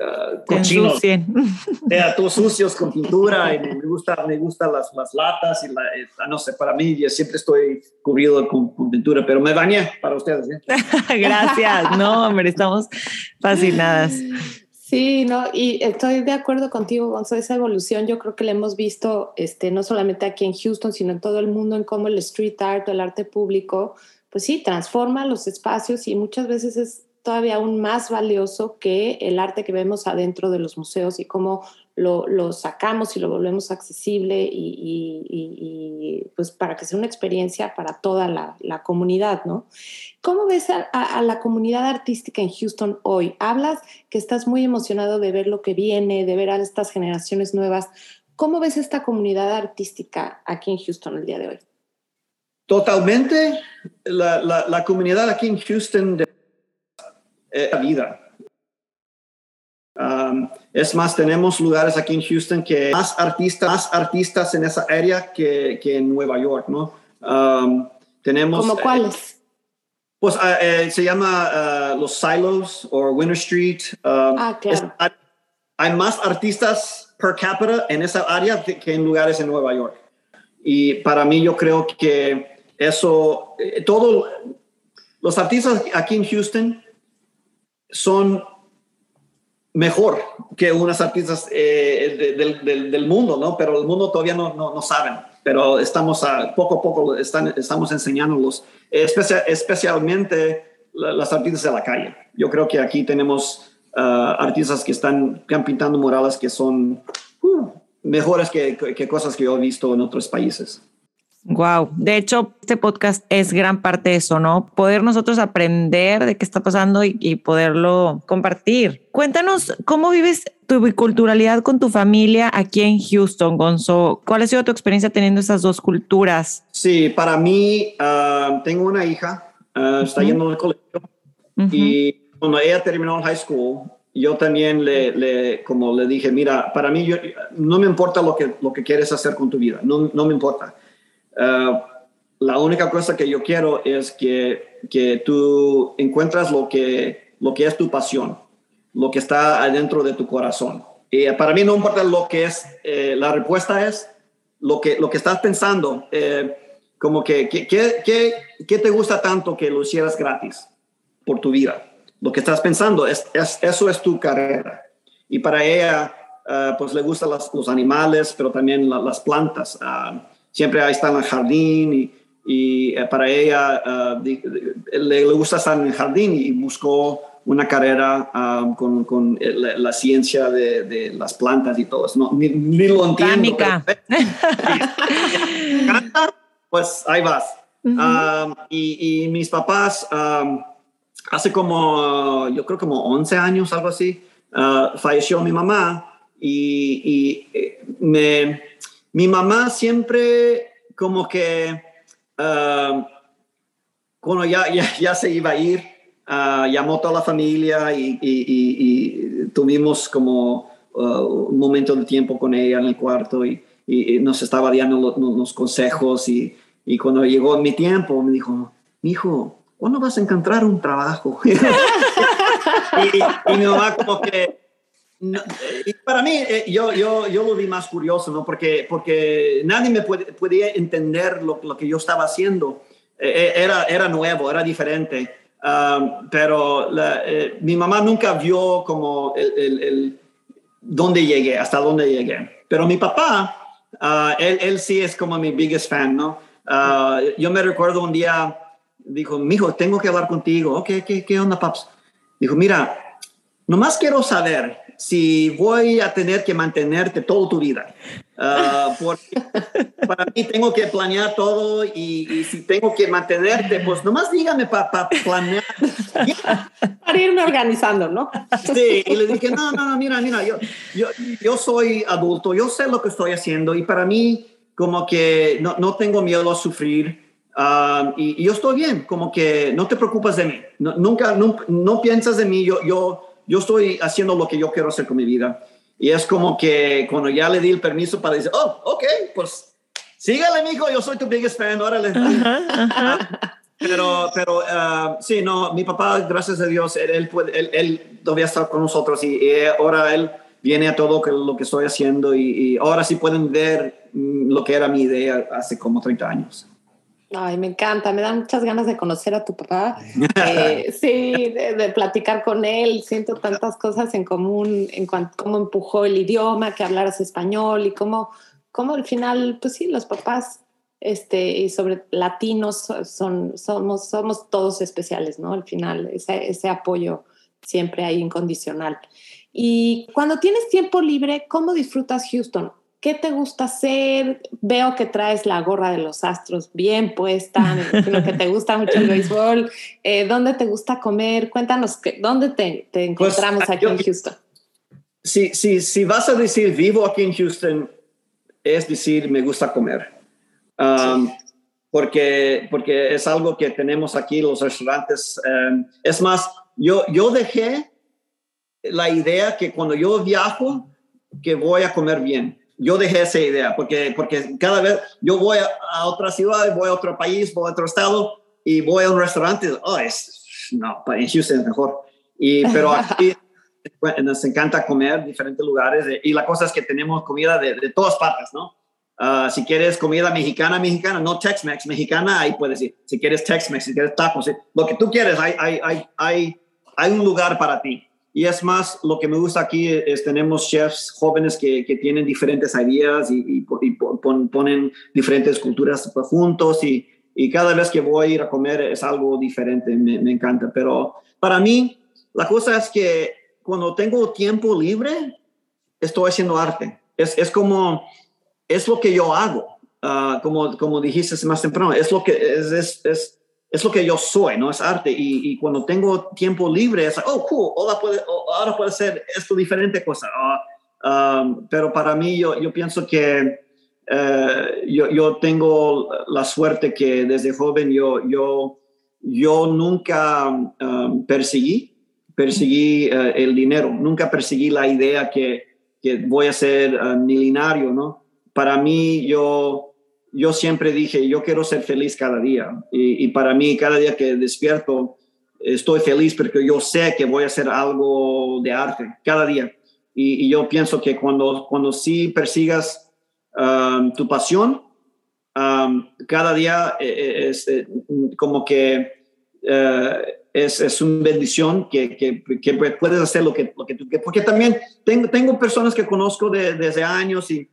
uh, cochinos, sea, todos sucios con pintura y me gusta, me gustan las, las latas y la, eh, no sé, para mí yo siempre estoy cubrido con, con pintura, pero me bañé para ustedes. ¿eh? Gracias, no, hombre, estamos fascinadas. Sí, no, y estoy de acuerdo contigo, Gonzo, esa evolución yo creo que la hemos visto este, no solamente aquí en Houston, sino en todo el mundo, en cómo el street art o el arte público, pues sí, transforma los espacios y muchas veces es todavía aún más valioso que el arte que vemos adentro de los museos y cómo lo, sacamos y lo volvemos accesible y, pues para que sea una experiencia para toda la, comunidad, ¿no? ¿Cómo ves a, la comunidad artística en Houston hoy? Hablas que estás muy emocionado de ver lo que viene, de ver a estas generaciones nuevas. ¿Cómo ves esta comunidad artística aquí en Houston el día de hoy? Totalmente. La, comunidad aquí en Houston eh, vida. Um, es más, tenemos lugares aquí en Houston que más artistas, más artistas en esa área que, que en Nueva York, ¿no? Um, tenemos. ¿Como cuáles? Eh, pues eh, se llama uh, los silos o Winter Street. Um, ah, claro. es, hay más artistas per cápita en esa área que, que, en lugares en Nueva York. Y para mí yo creo que eso, eh, todo, los artistas aquí en Houston son mejor que unas artistas eh, del, del, mundo, ¿no? Pero el mundo todavía no, no, no saben, pero estamos a, poco a poco están, estamos enseñándolos, especia, especialmente las artistas de la calle. Yo creo que aquí tenemos uh, artistas que están, están, pintando murales que son uh, mejores que, que cosas que yo he visto en otros países. Wow, de hecho, este podcast es gran parte de eso, ¿no? Poder nosotros aprender de qué está pasando y, y, poderlo compartir. Cuéntanos cómo vives tu biculturalidad con tu familia aquí en Houston, Gonzo. ¿Cuál ha sido tu experiencia teniendo esas dos culturas? Sí, para mí, uh, tengo una hija, uh, está uh -huh. yendo al colegio -huh. y cuando ella terminó el high school, yo también le, le, como le dije, mira, para mí yo, no me importa lo que, lo que quieres hacer con tu vida, no, no me importa Uh, la única cosa que yo quiero es que, que tú encuentras lo que, lo que es tu pasión, lo que está adentro de tu corazón. Y para mí no importa lo que es, eh, la respuesta es lo que, lo que estás pensando, eh, como que, ¿qué te gusta tanto que lo hicieras gratis por tu vida? Lo que estás pensando, es, es eso es tu carrera. Y para ella, pues le gustan los, animales, pero también la, las plantas. Uh, siempre ahí está en el jardín y, y eh, para ella uh, le, le, gusta estar en el jardín y buscó una carrera um, con, con la, la, ciencia de, de, las plantas y todo eso. No, ni, ni lo entiendo. Pero, pues ahí vas. Uh -huh. um, y, y, mis papás, um, hace como, yo creo como 11 años, algo así, uh, falleció mi mamá y, y eh, me mi mamá siempre como que uh, cuando ya, ya, ya, se iba a ir, uh, llamó toda la familia y, tuvimos como uh, un momento de tiempo con ella en el cuarto y, nos estaba dando los, los consejos y, cuando llegó mi tiempo me dijo, hijo, ¿cuándo vas a encontrar un trabajo? y, mi mamá como que no, para mí, eh, yo, yo, yo lo vi más curioso, ¿no? Porque, porque nadie me puede, podía entender lo, lo que yo estaba haciendo. Eh, eh, era, era nuevo, era diferente. Um, pero la, eh, mi mamá nunca vio como el, el, el, dónde llegué, hasta dónde llegué. Pero mi papá, uh, él, él, sí es como mi biggest fan, ¿no? Uh, yo me recuerdo un día, dijo, mijo, tengo que hablar contigo. Ok, ¿qué, qué onda, paps? Dijo, mira, nomás quiero saber si voy a tener que mantenerte toda tu vida. Ah, porque para mí tengo que planear todo y, si tengo que mantenerte, pues nomás dígame para planear. para irme organizando, ¿no? Sí, y le dije, no, no, no, mira, mira, yo, yo, yo soy adulto, yo sé lo que estoy haciendo y para mí como que no, no tengo miedo a sufrir. Ah, y, yo estoy bien, como que no te preocupes de mí, nunca, no, no piensas de mí, yo, yo, yo estoy haciendo lo que yo quiero hacer con mi vida. Y es como que cuando ya le di el permiso para decir, oh, ok, pues sígale, mijo, yo soy tu biggest fan, órale. pero, pero uh, sí, no, mi papá, gracias a Dios, él, puede, él, él, todavía está con nosotros y, ahora él viene a todo lo que estoy haciendo y, y ahora sí pueden ver mm, lo que era mi idea hace como 30 años. Ay, me encanta, me dan muchas ganas de conocer a tu papá. Eh, sí, de, platicar con él. Siento tantas cosas en común en cuanto cómo empujó el idioma, que hablaras español y cómo, cómo al final, pues sí, los papás este, y sobre latinos son, somos, somos todos especiales, ¿no? Al final, ese, ese apoyo siempre hay incondicional. Y cuando tienes tiempo libre, ¿cómo disfrutas Houston? ¿Qué te gusta hacer? Veo que traes la gorra de los astros bien puesta, me que te gusta mucho el béisbol. Eh, ¿Dónde te gusta comer? Cuéntanos, que, ¿dónde te, te pues, encontramos aquí en Houston? Si, si, si vas a decir vivo aquí en Houston, es decir, me gusta comer. Um, porque, porque es algo que tenemos aquí, los restaurantes. Um, es más, yo, yo dejé la idea que cuando yo viajo, que voy a comer bien yo dejé esa idea porque, porque cada vez yo voy a, otra ciudad, voy a otro país, voy a otro estado y voy a un restaurante, oh, es, no, en Houston es mejor. Y, pero aquí nos encanta comer en diferentes lugares y la cosa es que tenemos comida de, de todas partes, ¿no? Uh, si quieres comida mexicana, mexicana, no Tex-Mex, mexicana, ahí puedes ir. Si quieres Tex-Mex, si quieres tacos, lo que tú quieres, hay, hay, hay, hay, hay un lugar para ti. Y es más, lo que me gusta aquí es tenemos chefs jóvenes que, que tienen diferentes ideas y, y, ponen diferentes culturas juntos y, y, cada vez que voy a ir a comer es algo diferente, me, me, encanta. Pero para mí, la cosa es que cuando tengo tiempo libre, estoy haciendo arte. Es, es como, es lo que yo hago. Uh, como, como dijiste más temprano, es lo que es, es, es es lo que yo soy, ¿no? Es arte. Y, cuando tengo tiempo libre, es, oh, cool, ahora puede, ahora puede ser esto diferente cosa. Ah, um, pero para mí, yo, yo pienso que eh, yo, yo, tengo la suerte que desde joven yo, yo, yo nunca um, perseguí, perseguí eh, el dinero, nunca perseguí la idea que, que voy a ser uh, millonario, ¿no? Para mí, yo yo siempre dije, yo quiero ser feliz cada día. Y, para mí, cada día que despierto, estoy feliz porque yo sé que voy a hacer algo de arte, cada día. Y, yo pienso que cuando, cuando sí persigas um, tu pasión, um, cada día eh, eh, es, eh, como que es, es, una bendición que, que, que, puedes hacer lo que, lo que tú. Porque también tengo, tengo personas que conozco desde años y,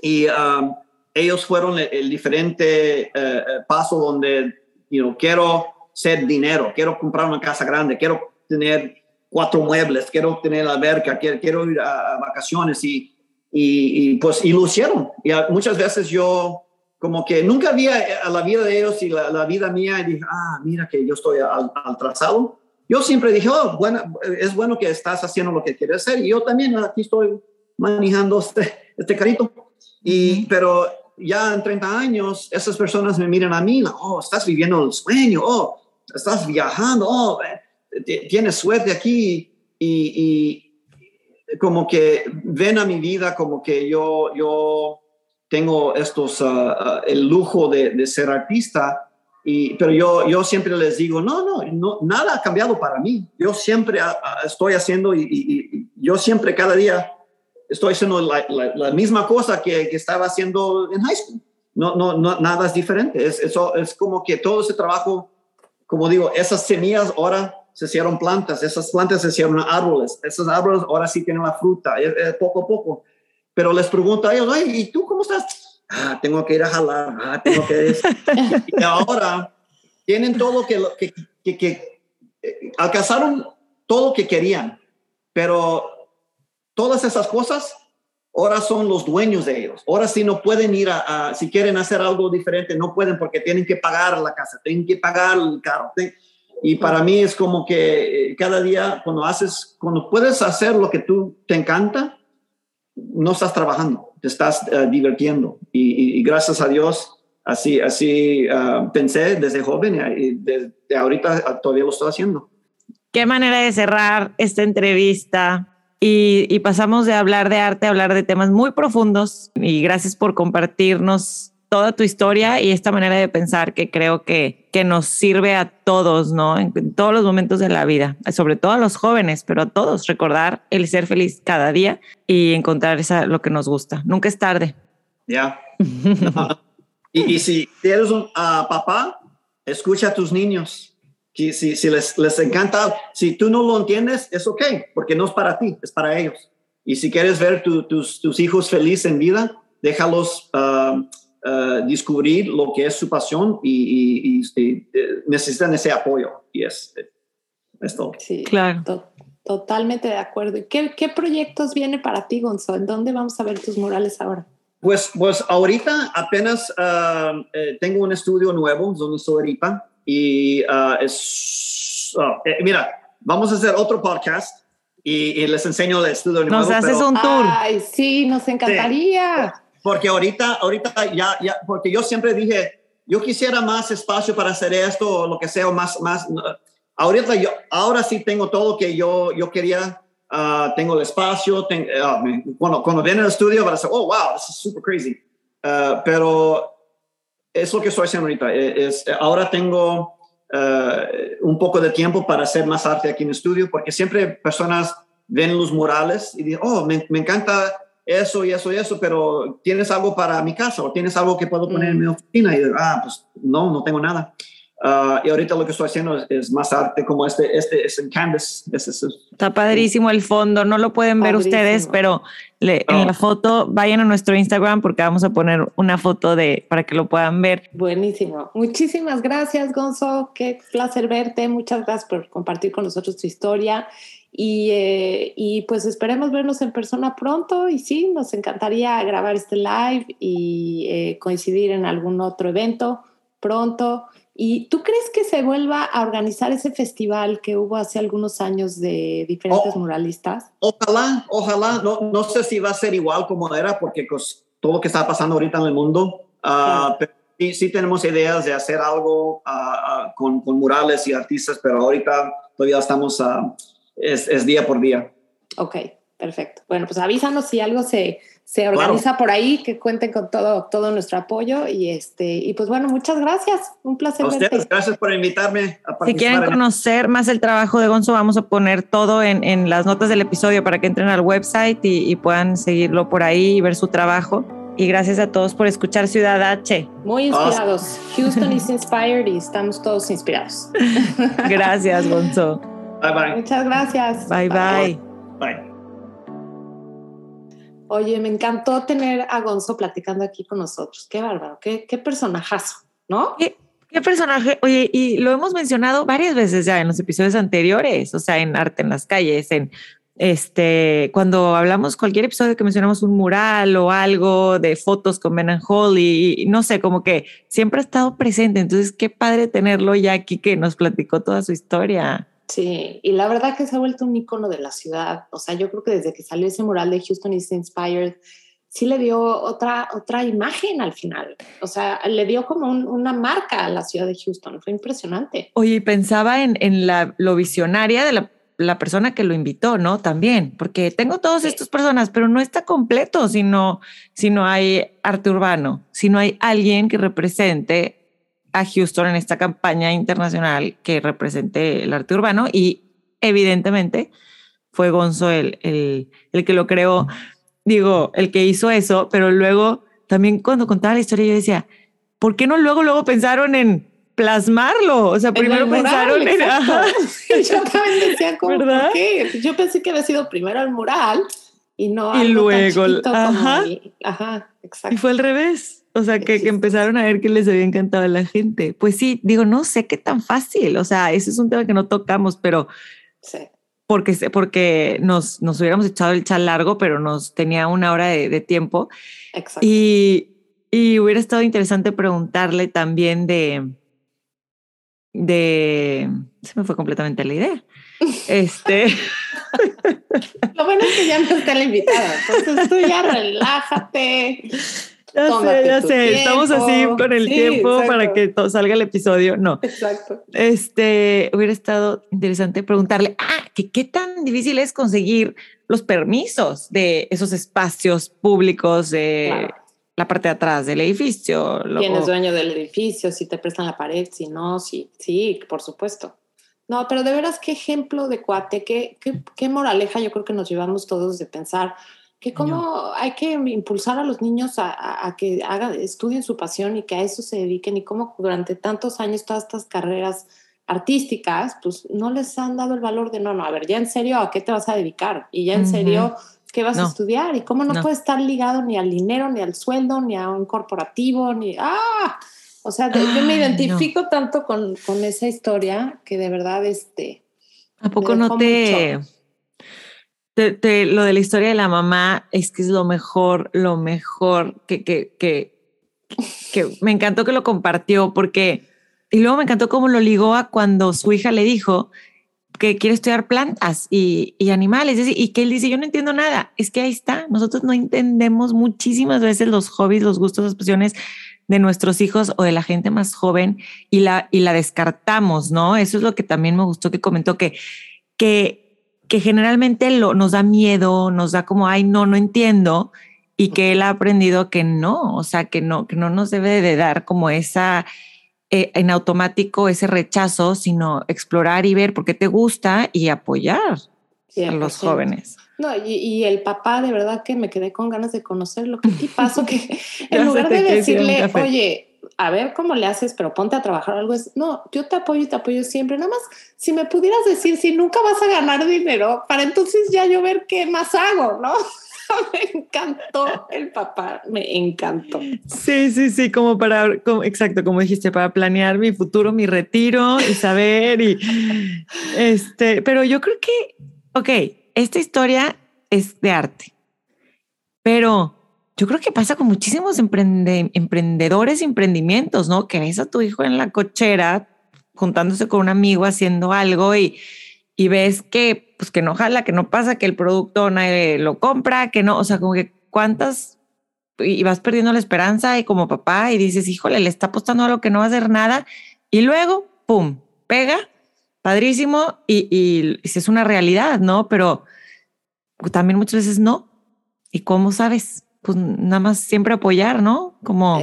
y um, ellos fueron el, diferente eh, eh, paso donde, you know, quiero ser dinero, quiero comprar una casa grande, quiero tener cuatro muebles, quiero tener la alberca, quiero, quiero ir a, vacaciones y, y, pues y lo hicieron. Y muchas veces yo como que nunca vi a, la vida de ellos y la, vida mía y dije, ah, mira que yo estoy al, trazado. Yo siempre dije, oh, bueno, es bueno que estás haciendo lo que quieres hacer y yo también aquí estoy manejando este, este carrito. Y, pero ya en 30 años, esas personas me miran a mí, oh, estás viviendo el sueño, oh, estás viajando, oh, eh, tienes suerte aquí y, como que ven a mi vida como que yo, yo tengo estos, ah, ah, el lujo de, ser artista, y, pero yo, yo siempre les digo, no, no, no, nada ha cambiado para mí. Yo siempre ah, estoy haciendo y, y yo siempre cada día estoy haciendo la, misma cosa que, estaba haciendo en high school. No, no, no nada es diferente. Es, eso, es como que todo ese trabajo, como digo, esas semillas ahora se hicieron plantas, esas plantas se hicieron árboles, esos árboles ahora sí tienen la fruta, poco a poco. Pero les pregunto a ellos, ¿y tú cómo estás? Ah, tengo que ir a jalar, ah, tengo que... y ahora tienen todo que, que, que, que eh, alcanzaron todo lo que querían, pero todas esas cosas ahora son los dueños de ellos. Ahora sí no pueden ir a, si quieren hacer algo diferente, no pueden porque tienen que pagar la casa, tienen que pagar el carro. Y para mí es como que eh, cada día cuando haces, cuando puedes hacer lo que tú te encanta, no estás trabajando, te estás eh, divirtiendo. Y, gracias a Dios, así, así ah, pensé desde joven y desde ahorita todavía lo estoy haciendo. Qué manera de cerrar esta entrevista. Y, y, pasamos de hablar de arte a hablar de temas muy profundos. Y gracias por compartirnos toda tu historia y esta manera de pensar que creo que, que nos sirve a todos, ¿no? En, todos los momentos de la vida, sobre todo a los jóvenes, pero a todos, recordar el ser feliz cada día y encontrar esa, lo que nos gusta. Nunca es tarde. Ya. y, si eres un ah, papá, escucha a tus niños. Si, si, si les, les encanta, si tú no lo entiendes, es ok, porque no es para ti, es para ellos. Y si quieres ver tus, tus hijos felices en vida, déjalos uh, eh, descubrir lo que es su pasión y, eh, necesitan ese apoyo. Y es, es todo. Sí, claro. totalmente de acuerdo. ¿Y qué, qué, proyectos viene para ti, Gonzo? ¿En dónde vamos a ver tus murales ahora? Pues, pues ahorita apenas eh, tengo un estudio nuevo donde estoy ahorita y es, oh, mira, vamos a hacer otro podcast y, les enseño el estudio nuevo. Nos haces un tour. Ay, sí, nos encantaría. Porque ahorita, ahorita ya, ya, porque yo siempre dije, yo quisiera más espacio para hacer esto o lo que sea, más, más. Ahorita yo, ahora sí tengo todo que yo, yo quería. Uh, tengo el espacio, ah, cuando, cuando viene al estudio van a decir, oh, wow, this is super crazy. Uh, pero es lo que estoy haciendo ahorita. E, es, ahora tengo uh, un poco de tiempo para hacer más arte aquí en el estudio, porque siempre personas ven los murales y dicen, oh, me, me encanta eso y eso y eso, pero ¿tienes algo para mi casa o tienes algo que puedo poner en mi mm. oficina? Y ah, pues no, no tengo nada. Ah, y ahorita lo que estoy haciendo es, más arte como este, este es en Canvas. Está padrísimo el fondo, no lo pueden ver ustedes, pero en la foto vayan a nuestro Instagram porque vamos a poner una foto de para que lo puedan ver. Buenísimo. Muchísimas gracias, Gonzo. Qué placer verte. Muchas gracias por compartir con nosotros tu historia. Y, eh, y, pues esperemos vernos en persona pronto y sí, nos encantaría grabar este live y eh, coincidir en algún otro evento pronto. ¿Y tú crees que se vuelva a organizar ese festival que hubo hace algunos años de diferentes oh, muralistas? Ojalá, ojalá. No, no sé si va a ser igual como era porque pues, todo lo que está pasando ahorita en el mundo, uh, pero sí, sí, tenemos ideas de hacer algo uh, con, con, murales y artistas, pero ahorita todavía estamos es, día por día. Ok, perfecto. Bueno, pues avísanos si algo se, se organiza por ahí, que cuenten con todo, todo nuestro apoyo. Y este, y pues bueno, muchas gracias. Un placer. A ustedes, gracias por invitarme a Si quieren conocer más el trabajo de Gonzo, vamos a poner todo en, en las notas del episodio para que entren al website y, y, puedan seguirlo por ahí y ver su trabajo. Y gracias a todos por escuchar Ciudad H. Muy inspirados. Houston is inspired y estamos todos inspirados. gracias, Gonzo. Bye bye. Muchas gracias. Bye bye. Bye. Oye, me encantó tener a Gonzo platicando aquí con nosotros. Qué bárbaro, qué, qué personajazo, ¿no? ¿Qué, ¿Qué, personaje? Oye, y lo hemos mencionado varias veces ya en los episodios anteriores, o sea, en Arte en las calles, en este, cuando hablamos cualquier episodio que mencionamos un mural o algo de fotos con Ben and Holly, y no sé, como que siempre ha estado presente. Entonces, qué padre tenerlo ya aquí que nos platicó toda su historia. Sí, y la verdad que se ha vuelto un icono de la ciudad. O sea, yo creo que desde que salió ese mural de Houston is Inspired, sí le dio otra, otra imagen al final. O sea, le dio como una marca a la ciudad de Houston. Fue impresionante. Oye, pensaba en, en la, lo visionaria de la, la, persona que lo invitó, ¿no? También, porque tengo todas estas personas, pero no está completo si no, si no hay arte urbano, si no hay alguien que represente a Houston en esta campaña internacional que represente el arte urbano y evidentemente fue Gonzo el, el, el, que lo creó, digo, el que hizo eso, pero luego también cuando contaba la historia yo decía, ¿por qué no luego, luego pensaron en plasmarlo? O sea, primero pensaron en... yo también decía, ¿cómo, ¿por qué? Yo pensé que había sido primero el mural y no... Y luego, ajá, ajá, exacto. Y fue al revés. O sea, que, que, empezaron a ver que les había encantado a la gente. Pues sí, digo, no sé qué tan fácil. O sea, ese es un tema que no tocamos, pero sí. porque, porque nos, nos hubiéramos echado el chal largo, pero nos tenía una hora de, de tiempo. Exacto. Y, y hubiera estado interesante preguntarle también de, de, se me fue completamente la idea. Este. Lo bueno es que ya no está la invitada, entonces tú ya relájate. Ya Tómate sé, ya sé. Estamos así tiempo. con el Sí, tiempo exacto. para que salga el episodio. No. Exacto. Este hubiera estado interesante preguntarle, ah, que qué tan difícil es conseguir los permisos de esos espacios públicos de Claro. la parte de atrás del edificio. ¿Quién es dueño del edificio? Si te prestan la pared, si no, sí, sí, por supuesto. No, pero de veras, qué ejemplo de cuate, qué, qué, qué moraleja yo creo que nos llevamos todos de pensar que cómo hay que impulsar a los niños a, a- a que hagan, estudien su pasión y que a eso se dediquen y cómo durante tantos años todas estas carreras artísticas, pues no les han dado el valor de no, no, a ver, ya en serio, ¿a qué te vas a dedicar? Y ya en serio, ¿qué vas a estudiar? Y cómo no, No. puede estar ligado ni al dinero, ni al sueldo, ni a un corporativo, ni... ¡Ah! O sea, de- yo me identifico tanto con, con esa historia que de verdad, este, ¿A poco no te, mucho. Te- Lo de la historia de la mamá es que es lo mejor, lo mejor que, que, que, que me encantó que lo compartió porque. Y luego me encantó cómo lo ligó a cuando su hija le dijo que quiere estudiar plantas y, y animales. Y que él dice: Yo no entiendo nada. Es que ahí está. Nosotros no entendemos muchísimas veces los hobbies, los gustos, las pasiones de nuestros hijos o de la gente más joven y la, y la descartamos, ¿no? Eso es lo que también me gustó que comentó, que, que, que generalmente lo, nos da miedo, nos da como, ay, no, no entiendo, y que él ha aprendido que no, o sea, que no, que no nos debe de dar como esa, eh, en automático ese rechazo, sino explorar y ver por qué te gusta y apoyar a los 100%. jóvenes. No, y, y el papá, de verdad que me quedé con ganas de conocerlo. Qué tipazo que en lugar de decirle, oye, a ver cómo le haces, pero ponte a trabajar algo, es, no, yo te apoyo y te apoyo siempre. Nada más, si me pudieras decir, si nunca vas a ganar dinero, para entonces ya yo ver qué más hago, ¿no? me encantó el papá, me encantó. Sí, sí, sí, como para, como- exacto, como dijiste, para planear mi futuro, mi retiro y saber y este, pero yo creo que, ok, esta historia es de arte, pero yo creo que pasa con muchísimos emprende- emprendedores y emprendimientos, ¿no? Que ves a tu hijo en la cochera juntándose con un amigo haciendo algo y, y ves que, pues que no jala, que no pasa, que el producto nadie lo compra, que no, o sea, como que cuántas y vas perdiendo la esperanza y como papá y dices, híjole, le está apostando a lo que no va a hacer nada y luego, ¡pum!, pega, padrísimo y, y, y es una realidad, ¿no? Pero también muchas veces no. ¿Y cómo sabes? Pues nada más siempre apoyar, ¿no? Como,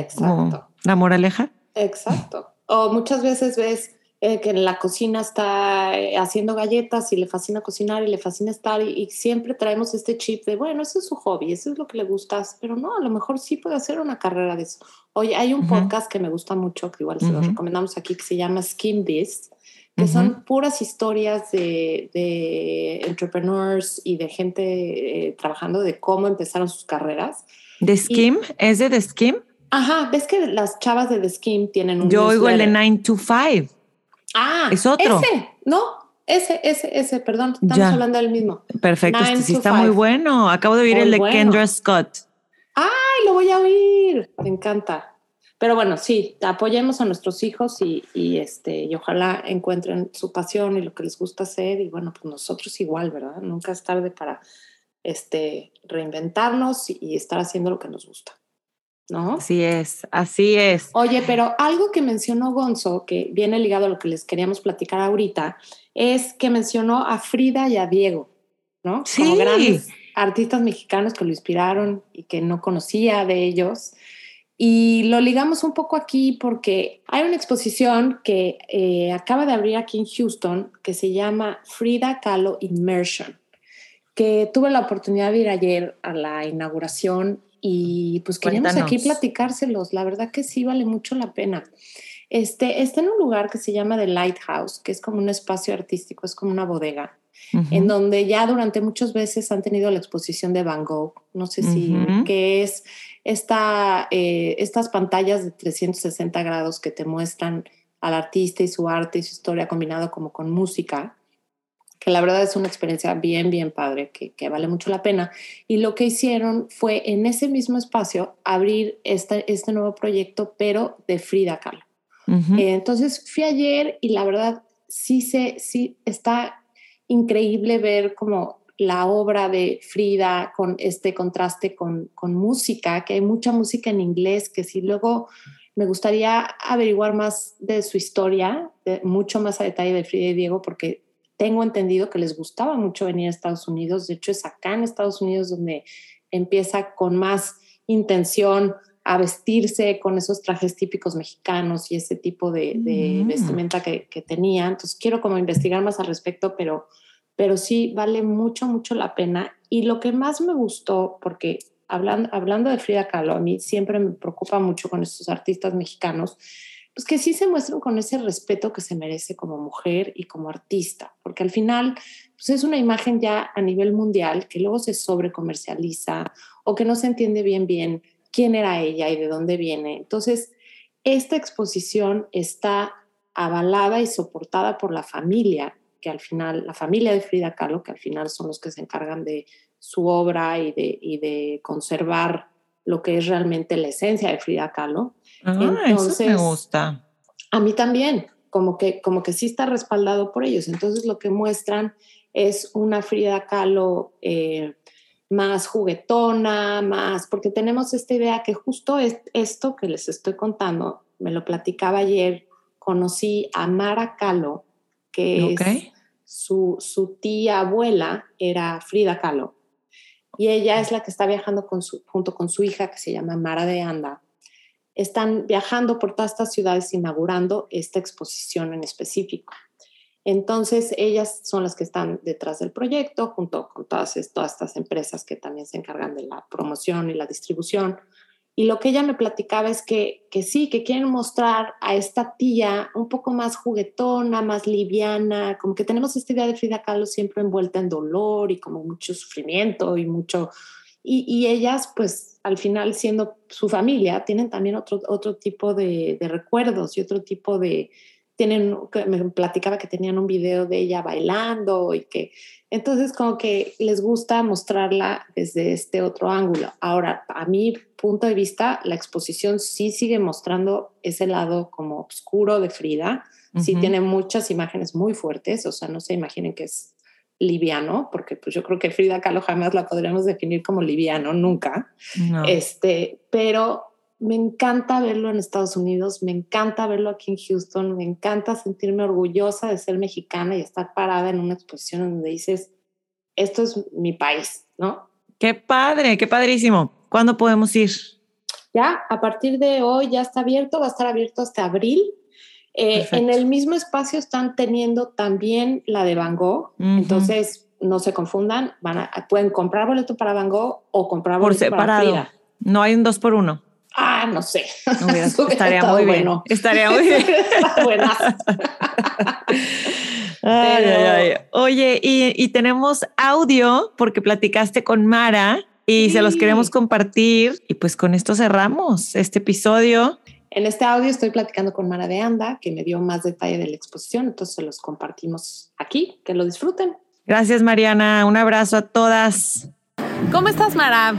la moraleja. Exacto. O muchas veces ves eh, que en la cocina está eh, haciendo galletas y le fascina cocinar y le fascina estar y, y siempre traemos este chip de, bueno, ese es su hobby, eso es lo que le gusta, pero no, a lo mejor sí puede hacer una carrera de eso. Oye, hay un podcast que me gusta mucho, que igual se lo recomendamos aquí, que se llama Skin This, que son puras historias de, de entrepreneurs y de gente eh, trabajando de cómo empezaron sus carreras. ¿The Skim? ¿Es de The Skim? Ajá, ves que las chavas de The Skin tienen un Yo oigo el de newsletter? 9 to 5. Ah, Es otro. Ese, no, ese, ese, ese, perdón, estamos Ya. hablando del mismo. Perfecto, este sí está five. muy bueno. Acabo de oír Muy el de bueno. Kendra Scott. Ay, lo voy a oír, me encanta. Pero bueno, sí, apoyemos a nuestros hijos y, y, este, y ojalá encuentren su pasión y lo que les gusta hacer. Y bueno, pues nosotros igual, ¿verdad? Nunca es tarde para este, reinventarnos y, estar haciendo lo que nos gusta, ¿no? Así es, así es. Oye, pero algo que mencionó Gonzo, que viene ligado a lo que les queríamos platicar ahorita, es que mencionó a Frida y a Diego, ¿no? Sí. Como grandes artistas mexicanos que lo inspiraron y que no conocía de ellos. Y lo ligamos un poco aquí porque hay una exposición que eh, acaba de abrir aquí en Houston que se llama Frida Kahlo Immersion, que tuve la oportunidad de ir ayer a la inauguración y pues queríamos Cuéntanos. aquí platicárselos. La verdad que sí vale mucho la pena. Este, está en un lugar que se llama The Lighthouse, que es como un espacio artístico, es como una bodega, en donde ya durante muchas veces han tenido la exposición de Van Gogh, no sé si, Ujú. que es esta, eh, estas pantallas de 360 grados que te muestran al artista y su arte y su historia combinado como con música, que la verdad es una experiencia bien, bien padre, que, que, vale mucho la pena. Y lo que hicieron fue en ese mismo espacio abrir este, este nuevo proyecto, pero de Frida Kahlo. Eh, entonces fui ayer y la verdad sí, se, sí está increíble ver como la obra de Frida con este contraste con, con música, que hay mucha música en inglés, que sí luego me gustaría averiguar más de su historia, de, mucho más a detalle de Frida y Diego, porque tengo entendido que les gustaba mucho venir a Estados Unidos. De hecho, es acá en Estados Unidos donde empieza con más intención a vestirse con esos trajes típicos mexicanos y ese tipo de, mm. vestimenta que, tenía. Entonces, quiero como investigar más al respecto, pero, pero sí vale mucho, mucho la pena. Y lo que más me gustó, porque hablando, hablando de Frida Kahlo, a mí siempre me preocupa mucho con estos artistas mexicanos, pues que sí se muestran con ese respeto que se merece como mujer y como artista, porque al final pues es una imagen ya a nivel mundial que luego se sobrecomercializa o que no se entiende bien bien quién era ella y de dónde viene. Entonces, esta exposición está avalada y soportada por la familia, que al final, la familia de Frida Kahlo, que al final son los que se encargan de su obra y de, y de conservar lo que es realmente la esencia de Frida Kahlo. Ah, Entonces, eso me gusta. A mí también, como que, como que sí está respaldado por ellos. Entonces lo que muestran es una Frida Kahlo eh, más juguetona, más, porque tenemos esta idea que justo es esto que les estoy contando, me lo platicaba ayer, conocí a Mara Kahlo, que es su, tía abuela, era Frida Kahlo. Y ella es la que está viajando junto con su hija, que se llama Mara de Anda, están viajando por todas estas ciudades inaugurando esta exposición en específico. Entonces, ellas son las que están detrás del proyecto, junto con todas estas empresas que también se encargan de la promoción y la distribución. Y lo que ella me platicaba es que, que sí, que quieren mostrar a esta tía un poco más juguetona, más liviana, como que tenemos esta idea de Frida Kahlo siempre envuelta en dolor y como mucho sufrimiento y mucho y, ellas, pues al final siendo su familia, tienen también otro, otro tipo de, recuerdos y otro tipo de, tienen, me platicaba que tenían un video de ella bailando y que, entonces como que les gusta mostrarla desde este otro ángulo. Ahora, a mi punto de vista, la exposición sí sigue mostrando ese lado como oscuro de Frida, sí tiene muchas imágenes muy fuertes, o sea, no se imaginen que es liviano, porque pues yo creo que Frida Kahlo jamás la podríamos definir como liviano, nunca. Este, pero me encanta verlo en Estados Unidos, me encanta verlo aquí en Houston, me encanta sentirme orgullosa de ser mexicana y estar parada en una exposición donde dices, esto es mi país, ¿no? Qué padre, qué padrísimo. ¿Cuándo podemos ir? Ya, a partir de hoy ya está abierto, va a estar abierto hasta abril. Eh, en el mismo espacio están teniendo también la de Van Gogh, entonces no se confundan, van a, pueden comprar boleto para Van Gogh o comprar boleto por separado. para Frida. No hay un dos por uno. Ah, no sé. estaría muy bien. Estaría muy bien. Buenas. Oye, y, y, tenemos audio porque platicaste con Mara y se los queremos compartir. Y pues con esto cerramos este episodio. En este audio estoy platicando con Mara de Anda, que me dio más detalle de la exposición, entonces se los compartimos aquí, que lo disfruten. Gracias, Mariana. Un abrazo a todas. ¿Cómo estás, Mara?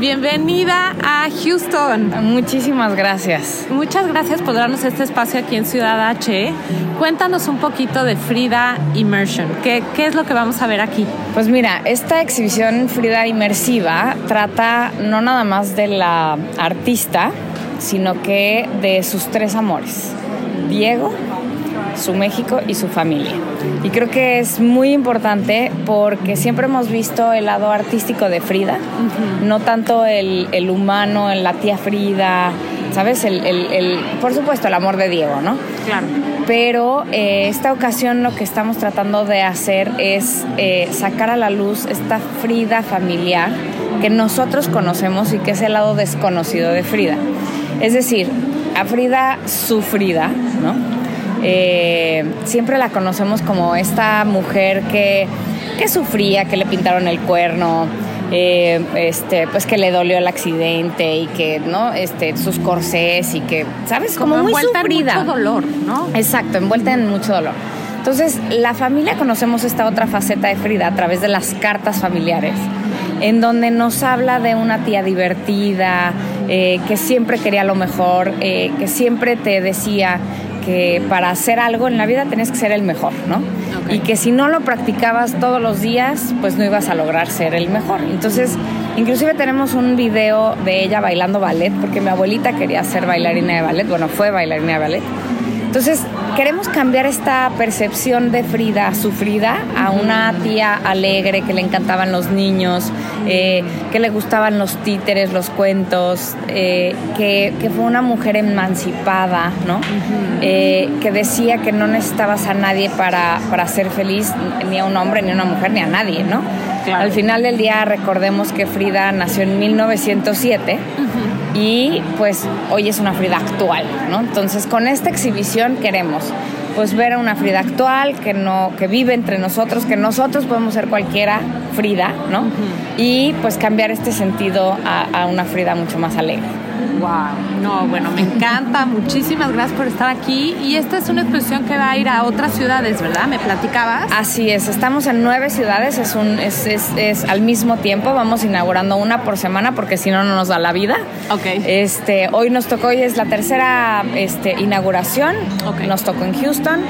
Bienvenida a Houston. Muchísimas gracias. Muchas gracias por darnos este espacio aquí en Ciudad H. Cuéntanos un poquito de Frida Immersion. ¿Qué, ¿Qué, es lo que vamos a ver aquí? Pues mira, esta exhibición Frida Inmersiva trata no nada más de la artista, sino que de sus tres amores, Diego, su México y su familia. Y creo que es muy importante porque siempre hemos visto el lado artístico de Frida, no tanto el, el, humano, la tía Frida, ¿sabes? El, el, por supuesto, el amor de Diego, ¿no? Claro. Pero eh, esta ocasión lo que estamos tratando de hacer es eh, sacar a la luz esta Frida familiar que nosotros conocemos y que es el lado desconocido de Frida. Es decir, a Frida sufrida, ¿no? Eh, siempre la conocemos como esta mujer que, que sufría, que le pintaron el cuerno, eh, este, pues que le dolió el accidente y que, ¿no? Este, sus corsés y que, ¿sabes? Como, muy envuelta sufrida. En mucho dolor, ¿no? Exacto, envuelta en mucho dolor. Entonces, la familia conocemos esta otra faceta de Frida a través de las cartas familiares, en donde nos habla de una tía divertida, eh, que siempre quería lo mejor, eh, que siempre te decía que para hacer algo en la vida tenías que ser el mejor, ¿no? Y que si no lo practicabas todos los días, pues no ibas a lograr ser el mejor. Entonces, inclusive tenemos un video de ella bailando ballet, porque mi abuelita quería ser bailarina de ballet, bueno, fue bailarina de ballet. Entonces, queremos cambiar esta percepción de Frida sufrida a una tía alegre que le encantaban los niños, eh, que le gustaban los títeres, los cuentos, eh, que, fue una mujer emancipada, ¿no? Eh, que decía que no necesitabas a nadie para, para ser feliz, ni a un hombre, ni a una mujer, ni a nadie, ¿no? Al final del día recordemos que Frida nació en 1907 y pues hoy es una Frida actual, ¿no? Entonces con esta exhibición queremos pues ver a una Frida actual que no que vive entre nosotros, que nosotros podemos ser cualquiera Frida, ¿no? Y pues cambiar este sentido a, a una Frida mucho más alegre. Wow, no, bueno, me encanta. Muchísimas gracias por estar aquí. Y esta es una exposición que va a ir a otras ciudades, ¿verdad? ¿Me platicabas? Así es, estamos en nueve ciudades, es, un, es, es, es al mismo tiempo, vamos inaugurando una por semana porque si no, no nos da la vida. Ok. Este, hoy nos tocó, hoy es la tercera este, inauguración, okay. nos tocó en Houston.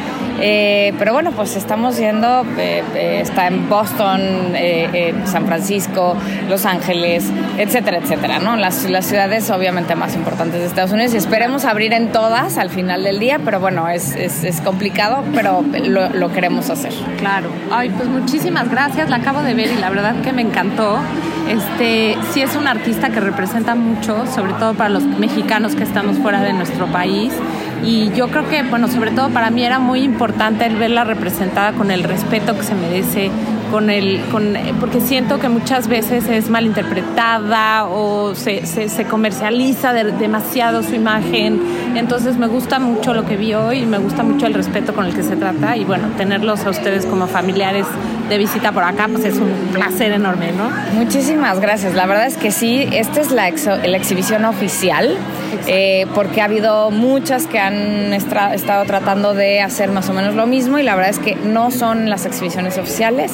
Eh, pero bueno, pues estamos yendo, eh, eh, está en Boston, en San Francisco, Los Ángeles, etcétera, etcétera, ¿no? Las, las ciudades obviamente más importantes de Estados Unidos y esperemos abrir en todas al final del día, pero bueno, es, es, es complicado, pero lo, lo, queremos hacer. Claro. Ay, pues muchísimas gracias, la acabo de ver y la verdad que me encantó. Este, sí es un artista que representa mucho, sobre todo para los mexicanos que estamos fuera de nuestro país y yo creo que, bueno, sobre todo para mí era muy importante el verla representada con el respeto que se merece, con el, con, porque siento que muchas veces es malinterpretada o se, se, comercializa de, demasiado su imagen. Entonces me gusta mucho lo que vi hoy y me gusta mucho el respeto con el que se trata y bueno, tenerlos a ustedes como familiares de visita por acá, pues es un placer enorme, ¿no? Muchísimas gracias. La verdad es que sí, esta es la, exo, la exhibición oficial, eh, porque ha habido muchas que han estado tratando de hacer más o menos lo mismo y la verdad es que no son las exhibiciones oficiales.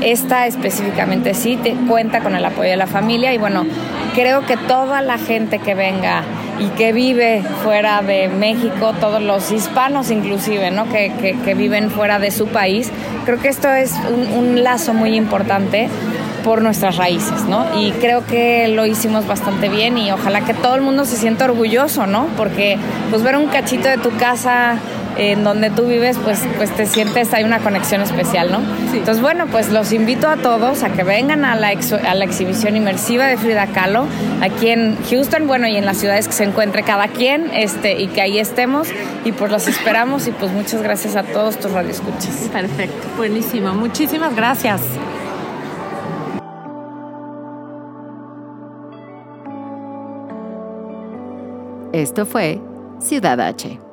Esta específicamente sí te cuenta con el apoyo de la familia y bueno, creo que toda la gente que venga y que vive fuera de México, todos los hispanos inclusive, ¿no? que, que, que viven fuera de su país, creo que esto es un, un lazo muy importante por nuestras raíces, ¿no? Y creo que lo hicimos bastante bien y ojalá que todo el mundo se sienta orgulloso, ¿no? Porque pues ver un cachito de tu casa en donde tú vives, pues, pues te sientes, hay una conexión especial, ¿no? Sí. Entonces, bueno, pues los invito a todos a que vengan a la, ex, a la exhibición inmersiva de Frida Kahlo, aquí en Houston, bueno, y en las ciudades que se encuentre cada quien, este, y que ahí estemos, y pues los esperamos, y pues muchas gracias a todos tus radioescuchas. Perfecto, buenísimo, muchísimas gracias. Esto fue Ciudad H